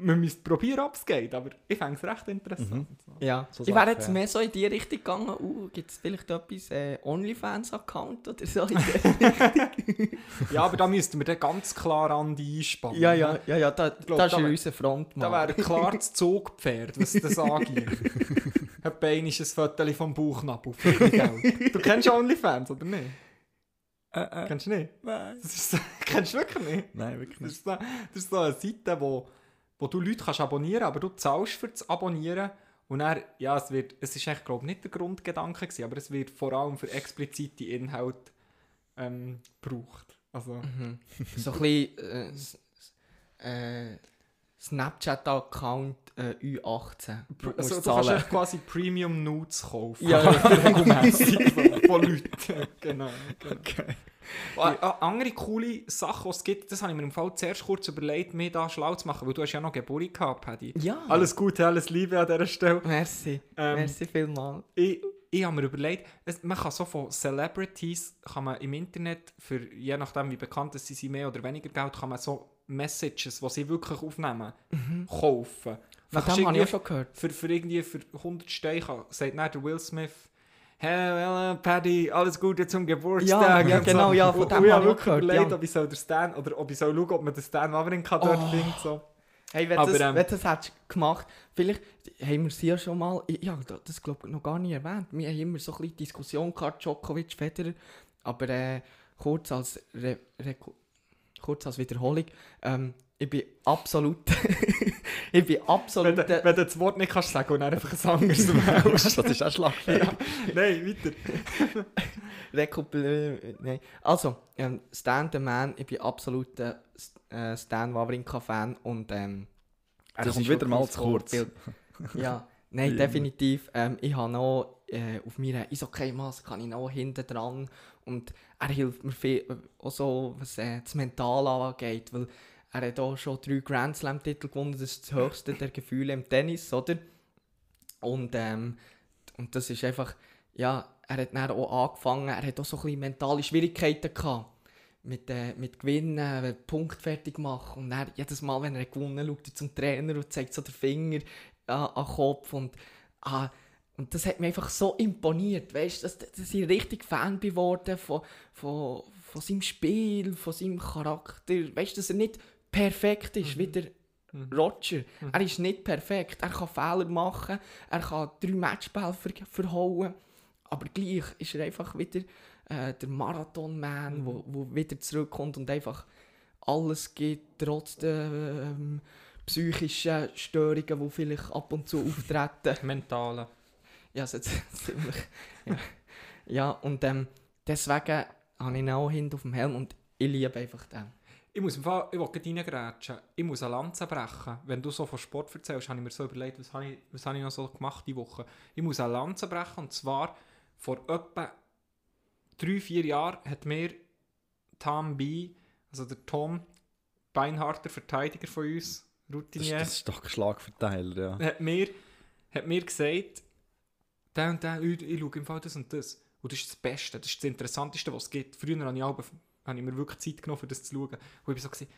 Speaker 2: Man müsste probieren, ob es geht, aber ich fände es recht interessant.
Speaker 1: Mhm.
Speaker 3: Ja,
Speaker 1: So
Speaker 3: ich wäre jetzt
Speaker 1: ja.
Speaker 3: mehr so in die Richtung gegangen, uh, gibt es vielleicht etwas, äh, OnlyFans-Account oder so?
Speaker 2: Ja, aber da müssten wir dann ganz klar an die einspannen.
Speaker 3: ja, ja, ja, ja, da,
Speaker 2: glaub,
Speaker 3: da ist
Speaker 2: da
Speaker 3: ja
Speaker 2: wär-
Speaker 3: unser Frontmann.
Speaker 2: Da wäre klar das Zugpferd, was das angeht. Hat Bein ist ein Foto vom Bauchnabel. Du kennst OnlyFans, oder nicht?
Speaker 1: Äh, äh,
Speaker 2: Kennst du nicht?
Speaker 1: nein.
Speaker 2: Das ist so, kennst du wirklich nicht?
Speaker 1: Nein, wirklich
Speaker 2: Das
Speaker 1: nicht.
Speaker 2: ist, so, das ist so eine Seite, wo, wo du Leute kannst abonnieren aber du zahlst für das Abonnieren. Und dann, ja, es wird, es ist eigentlich, glaube ich, nicht der Grundgedanke gewesen, aber es wird vor allem für explizite Inhalte ähm, gebraucht. Also,
Speaker 3: Mhm. So ein bisschen äh, äh, Snapchat-Account äh, U18. Du
Speaker 2: also du kannst quasi Premium Nudes kaufen.
Speaker 3: Ja,
Speaker 2: regelmäßig von Leuten. genau. genau.
Speaker 1: Okay.
Speaker 2: Ah, ah, andere coole Sachen, die es gibt, das habe ich mir im Fall zuerst kurz überlegt, mir da schlau zu machen, weil du hast ja noch Geburt gehabt, Paddy.
Speaker 3: ja.
Speaker 2: Alles Gute, alles Liebe an dieser Stelle.
Speaker 3: Merci.
Speaker 2: Ähm,
Speaker 3: Merci vielmals.
Speaker 2: ich, ich habe mir überlegt, es, man kann so von Celebrities, kann man im Internet, für, je nachdem wie bekannt sie sind, mehr oder weniger Geld, kann man so Messages, die sie wirklich aufnehmen, kaufen. Dann
Speaker 3: Von dem habe ich auch schon gehört.
Speaker 2: für, für irgendwie für 100 Steine, sagt dann der Will Smith, Hey, well, Paddy, alles Gute zum Geburtstag.
Speaker 3: Ja, ja, genau, ja, von dem
Speaker 2: ich
Speaker 3: habe ich
Speaker 2: wirklich
Speaker 3: gehört,
Speaker 2: überlegt,
Speaker 3: ja.
Speaker 2: ob ich soll den Stan, oder ob ich soll schauen, ob man den Stan Wawrinka dort
Speaker 3: Oh.
Speaker 2: So.
Speaker 3: Hey, wenn
Speaker 2: Aber,
Speaker 3: das,
Speaker 2: ähm,
Speaker 3: wenn das hättest du gemacht, vielleicht haben wir sie ja schon mal, ja, das glaube ich noch gar nicht erwähnt. Wir haben immer so ein bisschen Diskussion gehabt, Djokovic, Federer, aber äh, kurz als Re Re kurz als Wiederholung, ähm, ich bin absolut, ich bin
Speaker 2: Wenn,
Speaker 3: absolut,
Speaker 2: du, wenn du das Wort nicht kannst sagen und dann einfach ein anderes wählst.
Speaker 1: Das ist auch schlagfertig.
Speaker 2: ja. Nein, weiter.
Speaker 3: Rekupel, nein. Also, ähm, Stan the Man, ich bin absoluter äh, Stan Wawrinka-Fan und ähm,
Speaker 1: Er
Speaker 3: das
Speaker 1: kommt wieder mal zu kurz.
Speaker 3: Ja, nein, definitiv. Ähm, ich habe noch äh, auf meiner Eishockey-Maske kann ich noch hinten dran und er hilft mir viel, äh, auch so, was äh, das Mental angeht, weil er hat auch schon drei Grand Slam-Titel gewonnen, das ist das höchste der Gefühle im Tennis, oder? Und, ähm, und das ist einfach, ja, er hat dann auch angefangen, er hat auch so ein bisschen mentale Schwierigkeiten gehabt. Mit, äh, mit Gewinnen, äh, Punkt fertig machen. Und dann, jedes Mal, wenn er gewonnen hat, schaut er zum Trainer und zeigt so den Finger an, an den Kopf. Und, ah, und das hat mir einfach so imponiert. Weißt dass, dass ich richtig Fan geworden von, von, von seinem Spiel, von seinem Charakter. Weißt dass er nicht perfekt ist, wie der Roger. Er ist nicht perfekt. Er kann Fehler machen, er kann drei Matchbälle ver verhauen. Aber gleich ist er einfach wieder äh, der Marathon-Man, wo, wo wieder zurückkommt und einfach alles gibt, trotz der ähm, psychischen Störungen, die vielleicht ab und zu auftreten.
Speaker 2: Mentale.
Speaker 3: Ja, so ziemlich. Ja, ja und ähm, deswegen habe ich ihn auch hinten auf dem Helm und ich liebe einfach den.
Speaker 2: Ich muss im Fall, ich will reingrätschen. Ich muss eine Lanze brechen. Wenn du so von Sport erzählst, habe ich mir so überlegt, was habe ich, was habe ich noch so gemacht die Woche. Ich muss eine Lanze brechen und zwar vor etwa drei, vier Jahren hat mir Tom B., also der Tom, beinharter Verteidiger von uns,
Speaker 1: Das,
Speaker 2: Routinier,
Speaker 1: das ist doch Schlagverteiler, ja.
Speaker 2: hat mir, hat mir gesagt, der und der, ich, ich schaue im Fall das und das. Und das ist das Beste, das ist das Interessanteste, was es gibt. Früher habe ich, auch, habe ich mir wirklich Zeit genommen, um das zu schauen. Und ich war so, gewesen,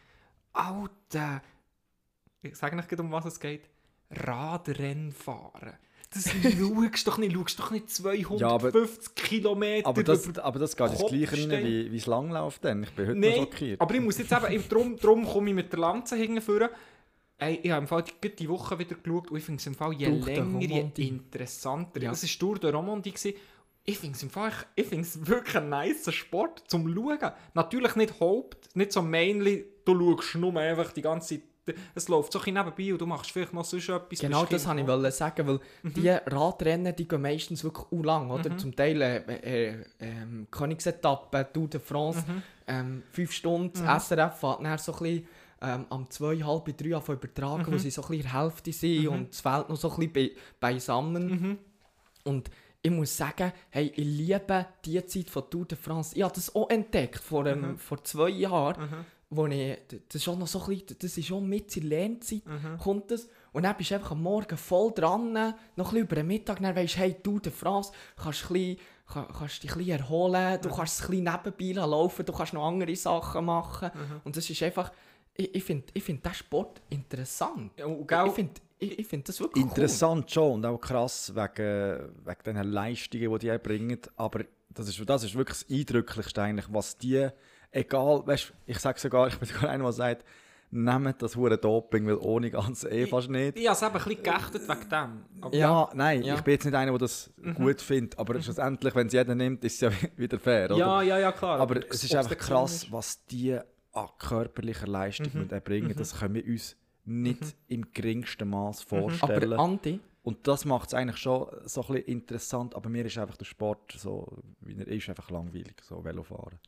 Speaker 2: Alter, ich sage nicht um was es geht, Radrennen fahren. Das schaust doch nicht, schaust doch nicht 250 Kilometer
Speaker 1: Aber das,
Speaker 2: über-
Speaker 1: aber das geht ins Gleiche rein wie, wie das Langlauf dann. Ich bin heute noch
Speaker 2: Nein,
Speaker 1: schockiert.
Speaker 2: aber ich muss jetzt eben, drum, drum komme ich mit der Lanze hinführen. Ey, ich habe im Fall die, die Woche wieder geschaut und ich finde es im Fall je länger, je interessanter.
Speaker 3: Ja.
Speaker 2: Es war Tour de Romandie. Ich finde es im Fall, ich finde es wirklich ein nicer Sport zum Schauen. Natürlich nicht Haupt, nicht so mainly, du schaust nur einfach die ganze Zeit, es läuft so ein nebenbei und du machst vielleicht noch sonst etwas.
Speaker 3: Genau das wollte ich sagen, weil die Radrennen die gehen meistens wirklich u lang, oder? Zum Teil äh, äh, ähm, Königsetappe, Tour de France, ähm, fünf Stunden, SRF hat dann so ein bisschen ähm, am zwei, halb bei drei anfangen übertragen, wo sie so ein bisschen in der Hälfte sind und es fehlt noch so ein bisschen be beisammen. Und ich muss sagen, hey, ich liebe die Zeit von Tour de France. Ich habe das auch entdeckt vor, ähm, vor zwei Jahren. Wo ich, das ist auch noch so ein bisschen, das ist schon mit in der Lernzeit, kommt das. Und dann bist du einfach am Morgen voll dran, noch ein bisschen über den Mittag, dann weisst du, hey, Tour de France, kannst, ein bisschen, kann, kannst dich ein bisschen erholen, du kannst es ein bisschen nebenbei laufen, du kannst noch andere Sachen machen. Und das ist einfach, ich, ich finde ich find diesen Sport interessant.
Speaker 2: Ja, und
Speaker 3: Ich, ich finde ich, ich find das wirklich
Speaker 1: Interessant schon und auch krass wegen, wegen den Leistungen, die die erbringen. Aber das ist, das ist wirklich das Eindrücklichste eigentlich, was die, egal, weißt, ich sage sogar, ich bin sogar einer, der sagt, nehmt das hure Doping, weil ohne ganz eh fast nicht.
Speaker 2: ich habe es eben ein bisschen geächtet wegen dem. Aber
Speaker 1: Ja, nein,
Speaker 3: Ja.
Speaker 1: ich bin jetzt nicht einer, der das gut findet, aber schlussendlich, wenn es jeder nimmt, ist es ja wieder fair, oder?
Speaker 2: ja, ja, ja, klar.
Speaker 1: aber es ist einfach krass, was die an körperlicher Leistung mhm. erbringen. Das können wir uns nicht im geringsten Maß
Speaker 3: Aber
Speaker 1: vorstellen.
Speaker 3: Andi,
Speaker 1: Und das macht es eigentlich schon so ein bisschen interessant, aber mir ist einfach der Sport, so wie er ist, einfach langweilig, so Velofahren.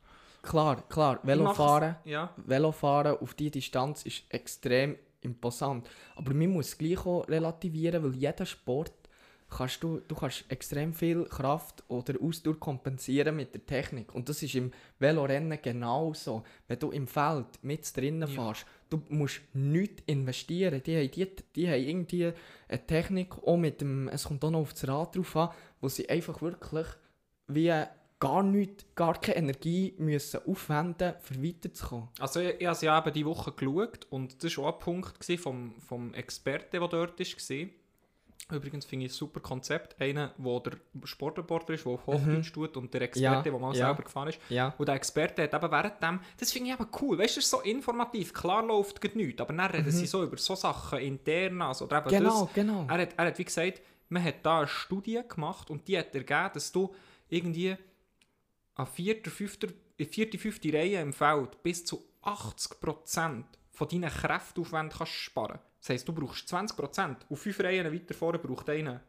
Speaker 3: klar, klar, Velofahren,
Speaker 2: Ja.
Speaker 3: Velofahren auf diese Distanz ist extrem imposant. Aber man muss es gleich auch relativieren, weil jeder Sport kannst du, du kannst extrem viel Kraft oder Ausdauer kompensieren mit der Technik. Und das ist im Velorennen genauso. Wenn du im Feld mit drinnen
Speaker 2: Ja.
Speaker 3: fährst, du musst nichts investieren. Die haben, die, die haben irgendwie eine Technik, auch mit dem, es kommt auch noch auf das Rad drauf an, wo sie einfach wirklich wie gar nichts, gar keine Energie müssen aufwenden um weiterzukommen.
Speaker 2: Also ich, ich habe sie ja eben diese Woche geschaut und das war auch ein Punkt vom, vom Experten, der dort war. Übrigens finde ich ein super Konzept. Einer, der der Sportreporter ist, der auf Hochdeutsch tut und der Experte, der mal
Speaker 3: ja.
Speaker 2: selber gefahren ist.
Speaker 3: Ja.
Speaker 2: Und der Experte hat eben während dem, das finde ich eben cool, weißt du, ist so informativ, klar läuft gerade nichts, aber dann reden sie so über so Sachen intern, also oder eben
Speaker 3: Genau,
Speaker 2: das.
Speaker 3: genau.
Speaker 2: Er hat, er hat wie gesagt, man hat da eine Studie gemacht und die hat ergeben, dass du irgendwie an vierter, fünfter, in vierter, fünfter Reihe im Feld bis zu 80% von deinen Kräftaufwänden kannst sparen. Das heisst, du brauchst 20% und fünf Reihen weiter vorne braucht einer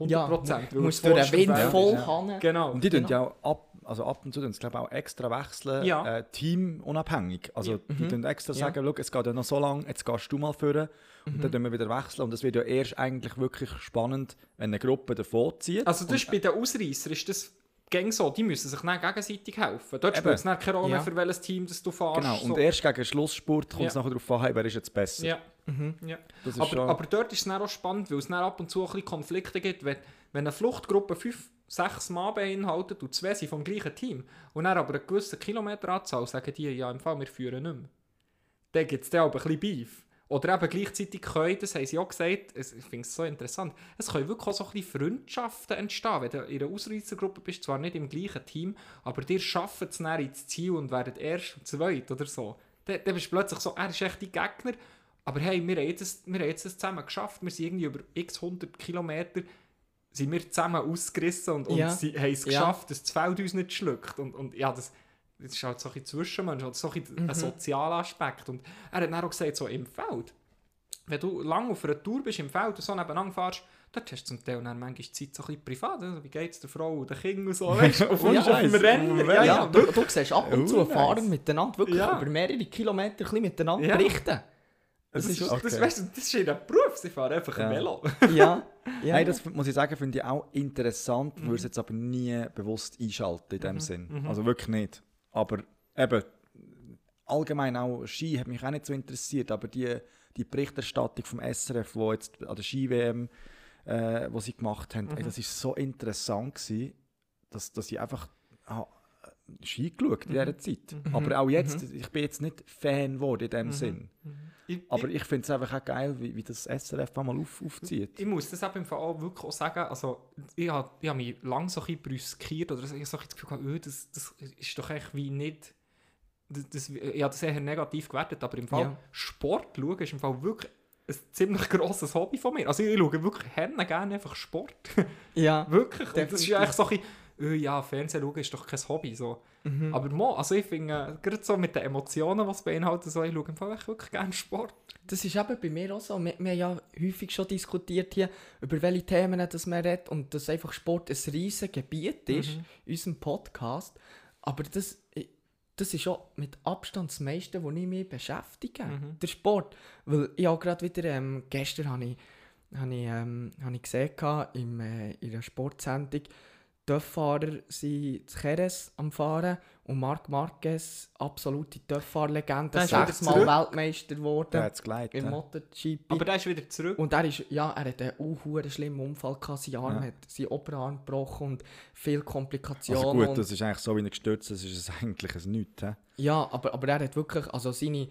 Speaker 2: 100%.
Speaker 3: Ja, du musst durch den Wind voll
Speaker 1: ja.
Speaker 3: haben.
Speaker 2: Genau.
Speaker 1: Und die tun
Speaker 3: Genau.
Speaker 1: ja auch ab, also ab und zu tun glaube auch extra wechseln,
Speaker 2: Ja.
Speaker 1: äh, teamunabhängig. Also
Speaker 2: Ja.
Speaker 1: die tun extra
Speaker 3: Ja.
Speaker 1: sagen, schau, es geht ja noch so lange, jetzt gehst du mal führen und
Speaker 2: Mhm.
Speaker 1: dann tun wir wieder wechseln. Und es wird ja erst eigentlich wirklich spannend, wenn eine Gruppe davon zieht.
Speaker 2: Also das ist bei den Ausreißern ist das gang so, die müssen sich dann gegenseitig helfen. Dort spielt es keine Rolle,
Speaker 3: Ja.
Speaker 2: für welches Team das du fährst.
Speaker 1: Genau,
Speaker 2: so.
Speaker 1: und erst gegen Schlussspurt kommt es
Speaker 2: Ja.
Speaker 1: nachher darauf an, wer ist jetzt besser.
Speaker 3: Mhm.
Speaker 2: ja. Aber,
Speaker 1: schon...
Speaker 2: aber dort ist es dann auch spannend, weil es dann ab und zu ein bisschen Konflikte gibt, wenn, wenn eine Fluchtgruppe fünf, sechs Mann beinhaltet und zwei sind vom gleichen Team und dann aber eine gewisse Kilometeranzahl sagen die, ja im Fall, wir führen nicht mehr. Dann gibt es dann auch ein bisschen Beef. Oder eben gleichzeitig können, das haben sie auch gesagt, es- ich finde es so interessant, es können wirklich auch so ein bisschen Freundschaften entstehen, wenn du in einer Ausreißergruppe bist, zwar nicht im gleichen Team, aber dir schaffen es dann ins Ziel und werden erst und zweit oder so. Dann, dann bist du plötzlich so, er ist echt dein Gegner, aber hey, wir haben jetzt, wir haben jetzt das zusammen geschafft, wir sind irgendwie über x 100 Kilometer sind wir zusammen ausgerissen und, und
Speaker 3: Ja.
Speaker 2: sie haben es
Speaker 3: Ja.
Speaker 2: geschafft, dass das Feld uns nicht schluckt. Und, und ja, das, das ist halt so ein Zwischenmensch, halt so ein, bisschen ein sozialer Aspekt. Und er hat dann auch gesagt, so im Feld, wenn du lange auf einer Tour bist im Feld und so nebeneinander fährst, dort hast du zum Teil dann manchmal Zeit so ein bisschen privat. Also, wie geht es der Frau und den Kindern und so, weißt du, auf, auf dem. Rennen. Ja.
Speaker 3: Ja,
Speaker 2: ja,
Speaker 3: du, du siehst ab und
Speaker 1: Oh,
Speaker 3: zu
Speaker 1: nice.
Speaker 3: Fahrer miteinander wirklich
Speaker 2: Ja.
Speaker 3: über mehrere Kilometer ein bisschen miteinander
Speaker 2: Ja.
Speaker 3: berichten.
Speaker 2: Das, ist,
Speaker 1: okay.
Speaker 2: das, weißt du, das ist ihr Beruf, sie fahren einfach
Speaker 1: Ja.
Speaker 2: ein Velo.
Speaker 3: Ja, ja.
Speaker 1: Nein, das muss ich sagen, finde ich auch interessant, würde es jetzt aber nie bewusst einschalten in dem Sinn. Also wirklich nicht. Aber eben, allgemein auch Ski hat mich auch nicht so interessiert, aber die, die Berichterstattung vom SRF, wo jetzt an der Ski-WM, äh, wo sie gemacht haben, ey, das ist so interessant gewesen, dass, dass ich einfach ah, Ski geschaut in dieser Zeit. Aber auch jetzt, ich bin jetzt nicht Fan geworden in dem Sinn.
Speaker 2: Ich,
Speaker 1: Aber ich finde es einfach auch geil, wie, wie das SRF einmal auf, aufzieht.
Speaker 2: Ich muss das eben im Fall auch wirklich auch sagen, also ich habe ich hab mich lange so ein bisschen brüskiert oder so, ich habe so das Gefühl, gehabt, öh, das, das ist doch echt wie nicht, das, das, ich habe das eher negativ gewertet, aber im Fall
Speaker 3: Ja.
Speaker 2: Sport schauen ist im Fall wirklich ein ziemlich grosses Hobby von mir. Also ich schaue wirklich gerne einfach Sport.
Speaker 3: ja.
Speaker 2: wirklich. Und das ist eigentlich so ein bisschen, öh, ja, Fernsehen schauen ist doch kein Hobby. So. Aber mo, also ich finde, äh, gerade so mit den Emotionen, die es beinhaltet, so, ich schaue im Fall wirklich gerne Sport.
Speaker 3: Das ist eben bei mir auch so. Wir, wir haben ja häufig schon diskutiert hier, über welche Themen das man redet und dass einfach Sport ein riesiges Gebiet ist in unserem Podcast. Aber das, das ist auch mit Abstand das meiste, wo ich mich beschäftige. Der Sport. Weil ich auch gerade wieder, ähm, gestern habe ich, habe ich, ähm, habe ich gesehen im, äh, in einer Sportsendung, Töfffahrer sind zu Jerez am Fahren und Marc Marquez, absolute Töfffahrer-Legende,
Speaker 2: Der ist wieder
Speaker 3: sechsmal
Speaker 2: zurück.
Speaker 3: Weltmeister
Speaker 1: Der
Speaker 3: geworden
Speaker 1: hat es geleitet.
Speaker 3: im
Speaker 1: ja.
Speaker 3: MotoGP.
Speaker 2: Aber der ist wieder zurück.
Speaker 3: und er ist, ja, er hat einen uh, schlimmen Unfall gehabt, sein Arm
Speaker 1: Ja.
Speaker 3: hat seinen Oberarm gebrochen und viele Komplikationen.
Speaker 1: Also gut,
Speaker 3: und,
Speaker 1: das ist eigentlich so, wie er gestürzt ist, ist es eigentlich ein Nichts.
Speaker 3: ja, aber, aber er hat wirklich, also seine,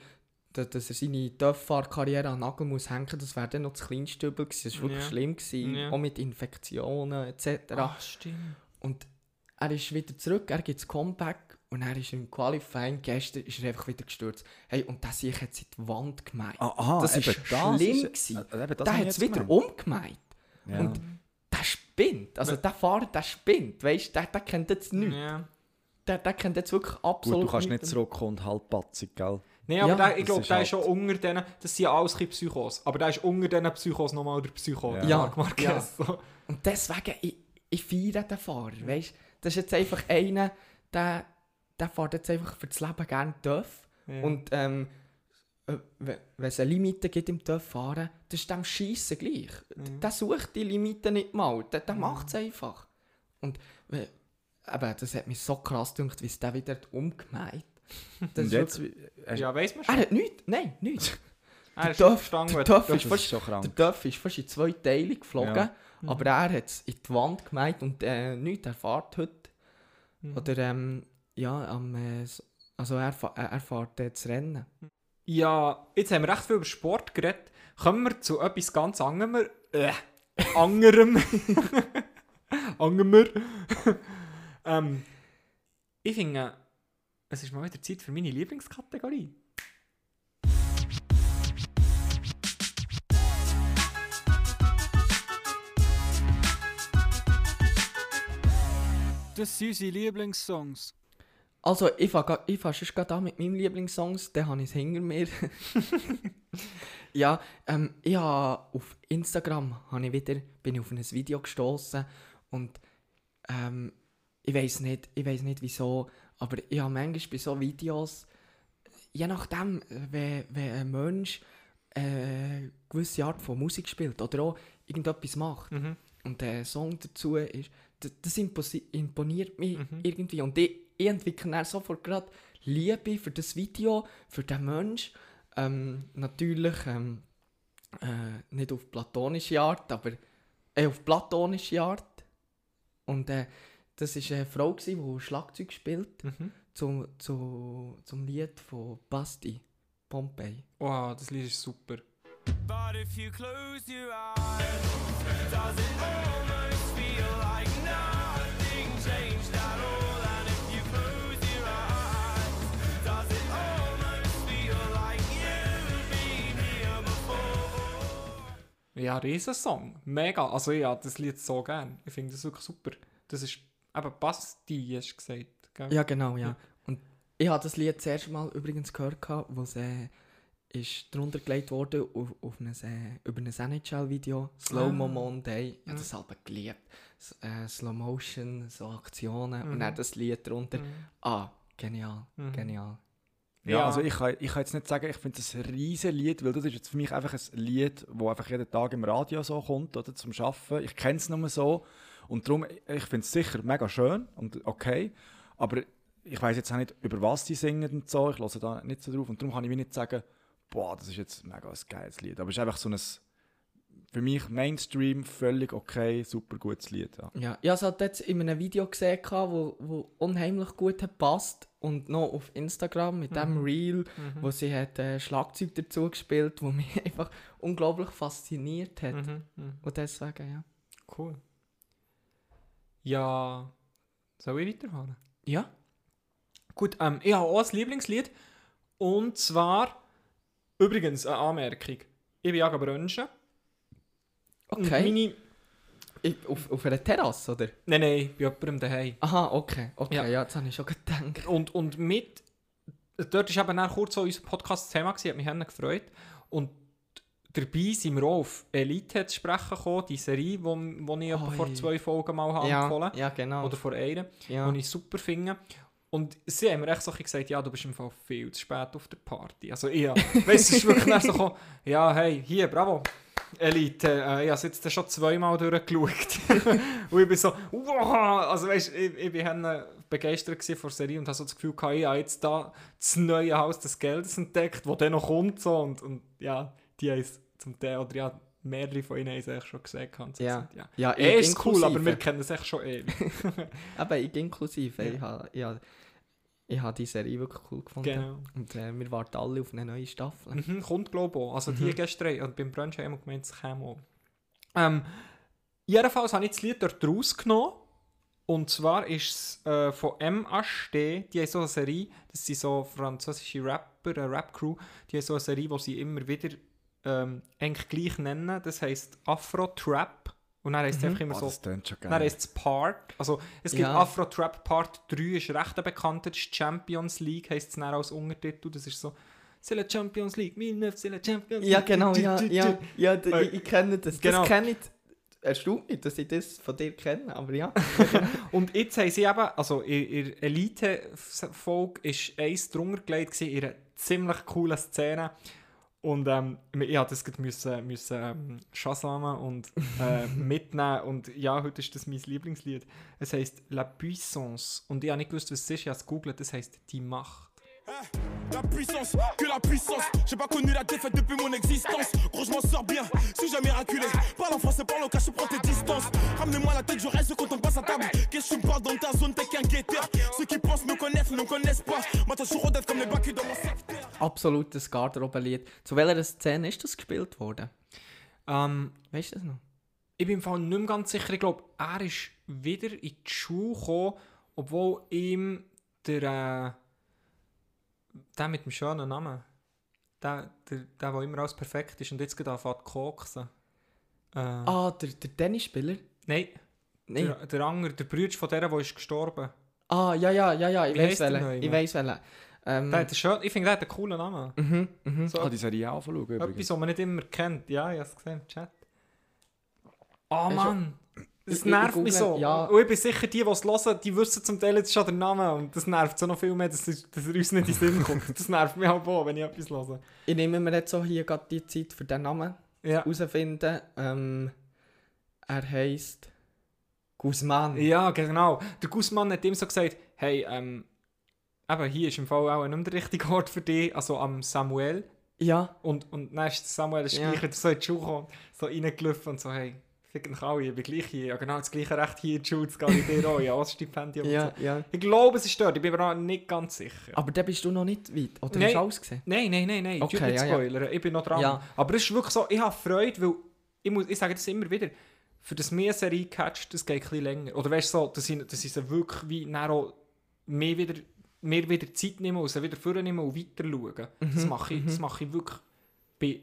Speaker 3: dass er seine Töfffahrer-Karriere an Nagel muss hängen, das wäre dann noch das kleinste Übel gewesen. Das war wirklich
Speaker 2: Ja.
Speaker 3: schlimm, gewesen,
Speaker 2: Ja.
Speaker 3: auch mit Infektionen etc.
Speaker 2: Stimmt.
Speaker 3: Und er ist wieder zurück, er gibt das Comeback und er ist im Qualifying gestern ist er einfach wieder gestürzt. Hey, und das ich jetzt in die Wand gemeint.
Speaker 1: Aha,
Speaker 3: das ist
Speaker 1: das
Speaker 3: schlimm
Speaker 1: ist-
Speaker 3: gewesen.
Speaker 1: äh, eben das
Speaker 3: der hat es wieder
Speaker 1: gemeint.
Speaker 3: umgemeint.
Speaker 1: Ja.
Speaker 3: Und der spinnt. Also der Fahrer, der spinnt. Weißt du, der, der kennt jetzt nichts.
Speaker 2: Ja.
Speaker 3: Der, der kennt jetzt wirklich absolut
Speaker 1: Gut, du kannst nicht
Speaker 3: nichts.
Speaker 1: zurückkommen und halbpatzig, gell?
Speaker 2: Nein, aber
Speaker 3: Ja,
Speaker 2: der, ich glaube, der
Speaker 1: halt-
Speaker 2: ist schon unter denen, das sind ja alles Psychos, aber der ist unter diesen Psychos nochmal der Psycho.
Speaker 1: Ja.
Speaker 3: Ja,
Speaker 2: Marc Marquez, so.
Speaker 3: Und deswegen, ich, ich feiere den Fahrer, weißt Das ist jetzt einfach einer, der, der fährt jetzt einfach für das Leben gerne TÜV.
Speaker 2: Ja.
Speaker 3: Und ähm, äh, we- wenn es eine Limite gibt im TÜV fahren, das ist dem Scheissen gleich.
Speaker 2: Mhm.
Speaker 3: Der sucht die Limite nicht mal, der, der macht es einfach. Und eben, das hat mich so krass gedacht, wie es der wieder umgemeint Das
Speaker 1: Und jetzt,
Speaker 3: wirklich-
Speaker 2: ja, weiss man
Speaker 3: Er
Speaker 2: schon.
Speaker 3: hat nichts, nein, nichts.
Speaker 2: Er
Speaker 3: der
Speaker 2: verstanden,
Speaker 3: der
Speaker 2: das-
Speaker 3: ist fast-
Speaker 1: krank.
Speaker 3: Der TÜV ist fast in zwei Teile geflogen,
Speaker 1: Ja.
Speaker 3: aber er hat es in die Wand gemeint und äh, nichts, er fährt heute.
Speaker 2: Mhm.
Speaker 3: Oder ähm, ja, am, äh, also er, er, er fährt äh, das Rennen.
Speaker 2: Ja, jetzt haben wir recht viel über Sport geredet. Kommen wir zu etwas ganz anderem. Äh, anderem. anderem. ähm, ich finde, es ist mal wieder Zeit für meine Lieblingskategorie.
Speaker 4: Das sind unsere Lieblingssongs.
Speaker 3: Also ich fange ich fang sonst gerade an mit meinem Lieblingssongs, den habe ich hinter mir. ja, ähm, ich habe auf Instagram habe ich wieder, bin ich auf ein Video gestoßen und ähm, ich weiß nicht, ich weiß nicht wieso, aber ich habe manchmal bei so Videos, je nachdem, äh, wenn, wenn ein Mensch äh, eine gewisse Art von Musik spielt oder auch irgendetwas macht
Speaker 2: Mhm.
Speaker 3: und der Song dazu ist, das, imponiert mich
Speaker 2: Mhm.
Speaker 3: irgendwie. Und ich, ich entwickle dann sofort gerade Liebe für das Video, für den Mensch. Ähm, natürlich ähm, äh, nicht auf platonische Art, aber äh, auf platonische Art. Und äh, das war eine Frau, die Schlagzeug spielt
Speaker 2: Mhm.
Speaker 3: zum, zu, zum Lied von Basti, Pompey.
Speaker 2: Wow, das Lied ist super.
Speaker 4: But if you close your eyes, does it almost feel like nothing changed at all? And if you close your eyes, does it almost feel like you've been here before?
Speaker 2: Ja, Riesensong. Mega. Also ja, das Lied so gern. Ich finde das wirklich super. Das ist eben Basti, hast du gesagt. Gell?
Speaker 3: Ja, genau, ja.
Speaker 2: Ja.
Speaker 3: Und ich habe das Lied das erste Mal übrigens gehört, wo es äh, ist drunter gelegt wurde auf, auf ein, äh, über ein NHL-Video, Slow Mo
Speaker 2: Ah.
Speaker 3: Monday. Ich
Speaker 2: Mhm.
Speaker 3: habe das aber geliebt. S äh, Slow Motion, so Aktionen
Speaker 2: Mhm.
Speaker 3: und dann das Lied drunter.
Speaker 2: Mhm.
Speaker 3: Ah, genial,
Speaker 2: Mhm.
Speaker 3: genial.
Speaker 1: Ja,
Speaker 2: Ja.
Speaker 1: also ich kann, ich kann jetzt nicht sagen, ich finde das ein riesen Lied, weil das ist jetzt für mich einfach ein Lied, das einfach jeden Tag im Radio so kommt, oder, zum Arbeiten. Ich kenne es nur so und darum, ich finde es sicher mega schön und okay, aber ich weiß jetzt auch nicht, über was die singen und so, ich höre da nicht so drauf und darum kann ich mir nicht sagen, boah, das ist jetzt mega ein geiles Lied, aber es ist einfach so ein, für mich Mainstream, völlig okay, super gutes Lied. Ja.
Speaker 3: Ja, ich habe es halt jetzt in einem Video gesehen, gehabt, wo, wo unheimlich gut hat passt und noch auf Instagram mit dem
Speaker 2: Mhm.
Speaker 3: Reel,
Speaker 2: Mhm.
Speaker 3: wo sie hat äh, Schlagzeug dazu gespielt, wo mich einfach unglaublich fasziniert hat.
Speaker 2: Mhm. Mhm.
Speaker 3: Und deswegen, ja.
Speaker 2: Cool. Ja, soll ich weiterfahren?
Speaker 3: Ja?
Speaker 2: Gut, ähm, ich habe auch ein Lieblingslied. Und zwar, übrigens, eine Anmerkung. Ich bin Jaga Brönschen. Und
Speaker 3: Okay.
Speaker 2: Meine,
Speaker 3: Ich, auf, auf einer Terrasse, oder?
Speaker 2: nein, nein, bei jemandem daheim.
Speaker 3: Aha, okay. Okay,
Speaker 2: Ja.
Speaker 3: ja, jetzt habe ich schon gedacht.
Speaker 2: Und, und mit, dort war eben kurz so unser Podcast-Thema, gewesen, hat mich gefreut. Und dabei sind wir auch auf Elite zu sprechen gekommen, die Serie, die wo, wo ich vor zwei Folgen mal habe empfohlen
Speaker 3: Ja, ja, genau.
Speaker 2: Oder vor einer.
Speaker 3: ja.
Speaker 2: die ich super finde. Und sie haben mir echt so gesagt, ja, du bist im Fall viel zu spät auf der Party. Also ja, weißt du, es ist wirklich so gekommen, ja, hey, hier, bravo, Elite, äh, ich habe jetzt schon zweimal durchgeschaut. und ich bin so, wow, also weißt du, ich, ich bin dann begeistert von der Serie und habe so das Gefühl ich habe jetzt da das neue Haus des Geldes entdeckt, das dann noch kommt so und, und ja, die haben es zum Teil, oder ja, mehrere von ihnen haben es eigentlich schon gesehen. Und so
Speaker 3: Ja.
Speaker 2: ja.
Speaker 3: ja,
Speaker 2: Eh
Speaker 3: ich
Speaker 2: ist cool, aber wir
Speaker 3: inklusive.
Speaker 2: kennen es echt schon ewig.
Speaker 3: Aber ich inklusive.
Speaker 2: Ja.
Speaker 3: Ich habe ich ha, ich ha die Serie wirklich cool gefunden.
Speaker 2: genau.
Speaker 3: Und äh, wir warten alle auf eine neue Staffel.
Speaker 2: Mhm, kommt glaube ich auch. Also die
Speaker 3: Mhm.
Speaker 2: gestern, und beim Brunch haben wir gemeint, es käme auch. Ähm, jedenfalls habe ich das Lied dort rausgenommen. Und zwar ist es äh, von MHD, die haben so eine Serie, das sind so französische Rapper, eine Rap-Crew, die haben so eine Serie, die sie immer wieder ähm, eigentlich gleich nennen. Das heisst Afro-Trap. Und dann heisst es
Speaker 3: Mhm.
Speaker 2: einfach immer
Speaker 1: Oh,
Speaker 2: so
Speaker 1: das
Speaker 2: dann heisst es Part. Also, es gibt
Speaker 3: Ja.
Speaker 2: Afro Trap Part 3, ist recht bekannt. Das ist Champions League, heisst es dann als Untertitel. Das ist so c'est la Champions League, 2009, c'est la Champions League.
Speaker 3: Ja, genau, ja,
Speaker 2: tü.
Speaker 3: ja, ja, d-
Speaker 2: Äh,
Speaker 3: ich, ich kenne das.
Speaker 2: genau.
Speaker 3: Das kenne ich. Erstaunt mich, dass ich das von dir kenne, aber ja.
Speaker 2: Und jetzt haben sie eben, also in der Elite-Folge ist eins drunter gelegt, in einer ziemlich coolen Szene. Und ähm, ich musste das müssen, müssen ähm, shazamen und äh, mitnehmen. Und ja, heute ist das mein Lieblingslied. Es heisst La Puissance. Und ich habe nicht gewusst, was es ist. Ich habe es gegoogelt. Das heisst Die Macht.
Speaker 5: La puissance, que la puissance. J'ai pas connu la défaite depuis mon existence. Gros, je m'en sors bien, suis jamais raculé. Parle en français, parle au cas, je prends tes distances. Ramenez-moi la tête, je reste quand on passe à table. Qu'est-ce que tu me parles dans ta zone, t'es qu'un guetteur. Ceux qui pensent me connaissent, ne me connaissent pas. Moi, t'as toujours d'être comme les bacus dans mon secteur.
Speaker 3: Absolutes Garderobenlied. Zu welcher Szene ist das gespielt worden?
Speaker 2: Ähm,
Speaker 3: Weißt du das noch?
Speaker 2: ich bin im Fall nicht mehr ganz sicher. Ich glaube, er ist wieder in die Schule gekommen, obwohl ihm der, äh, der mit dem schönen Namen, der, der, der, der immer alles perfekt ist und jetzt gerade anfängt zu koksen. Äh,
Speaker 3: Ah, der, der Tennisspieler?
Speaker 2: Nein,
Speaker 3: Nein.
Speaker 2: der, der andere, der Bruder von der, der ist gestorben.
Speaker 3: Ah, ja, ja, ja, ja, ich weiß welchen. Ich weiß welchen. Ähm,
Speaker 2: Der schön, ich finde, der hat einen coolen Namen.
Speaker 3: mhm, mhm.
Speaker 2: So,
Speaker 1: Ah, die Serie anschauen übrigens.
Speaker 2: etwas, was man nicht immer kennt. Ja, ich habe es gesehen im Chat. Oh Mann!
Speaker 3: Ich-
Speaker 2: Das
Speaker 3: ich
Speaker 2: nervt
Speaker 3: google,
Speaker 2: mich so.
Speaker 3: ja.
Speaker 2: Und ich bin sicher, die, die es hören, die wissen zum Teil jetzt schon den Namen. Und das nervt so noch viel mehr, dass, dass er uns nicht in den Sinn kommt. Das nervt mich auch, auch, wenn ich etwas höre.
Speaker 3: Ich nehme mir jetzt so hier gerade die Zeit für den Namen
Speaker 2: Ja.
Speaker 3: herausfinden. Ähm, er heisst Guzman.
Speaker 2: ja, genau. Der Guzman hat ihm so gesagt, hey, ähm, eben, hier ist im Fall auch nicht der richtige Ort für dich, also am Samuel.
Speaker 3: Ja,
Speaker 2: Und, und dann ist Samuel ist
Speaker 3: Ja.
Speaker 2: gleich so in die gekommen, so reingelaufen und so, hey, ficken euch alle, ich bin gleich hier. Ja genau, das gleiche Recht hier in die Schule, das gehe ich dir auch, ja, als Stipendium
Speaker 3: ja,
Speaker 2: so.
Speaker 3: ja.
Speaker 2: Ich glaube, es ist dort, ich bin mir auch nicht ganz sicher.
Speaker 3: Aber dann bist du noch nicht weit. Oder
Speaker 2: Nein.
Speaker 3: hast du alles gesehen?
Speaker 2: Nein, nein, nein, nein,
Speaker 3: Okay,
Speaker 2: nicht
Speaker 3: ja, ja.
Speaker 2: spoilern, ich bin noch dran.
Speaker 3: Ja.
Speaker 2: Aber es ist wirklich so, ich habe Freude, weil, ich, muss, ich sage das immer wieder, für das mehr Serie catcht, das geht ein bisschen länger. Oder weißt du so, dass ich, dass ich sie wirklich wie auch mehr wieder, mehr wieder Zeit nehmen und sie wieder vornehmen und weiter schauen.
Speaker 3: Mhm,
Speaker 2: Das, mache ich, das mache ich wirklich bei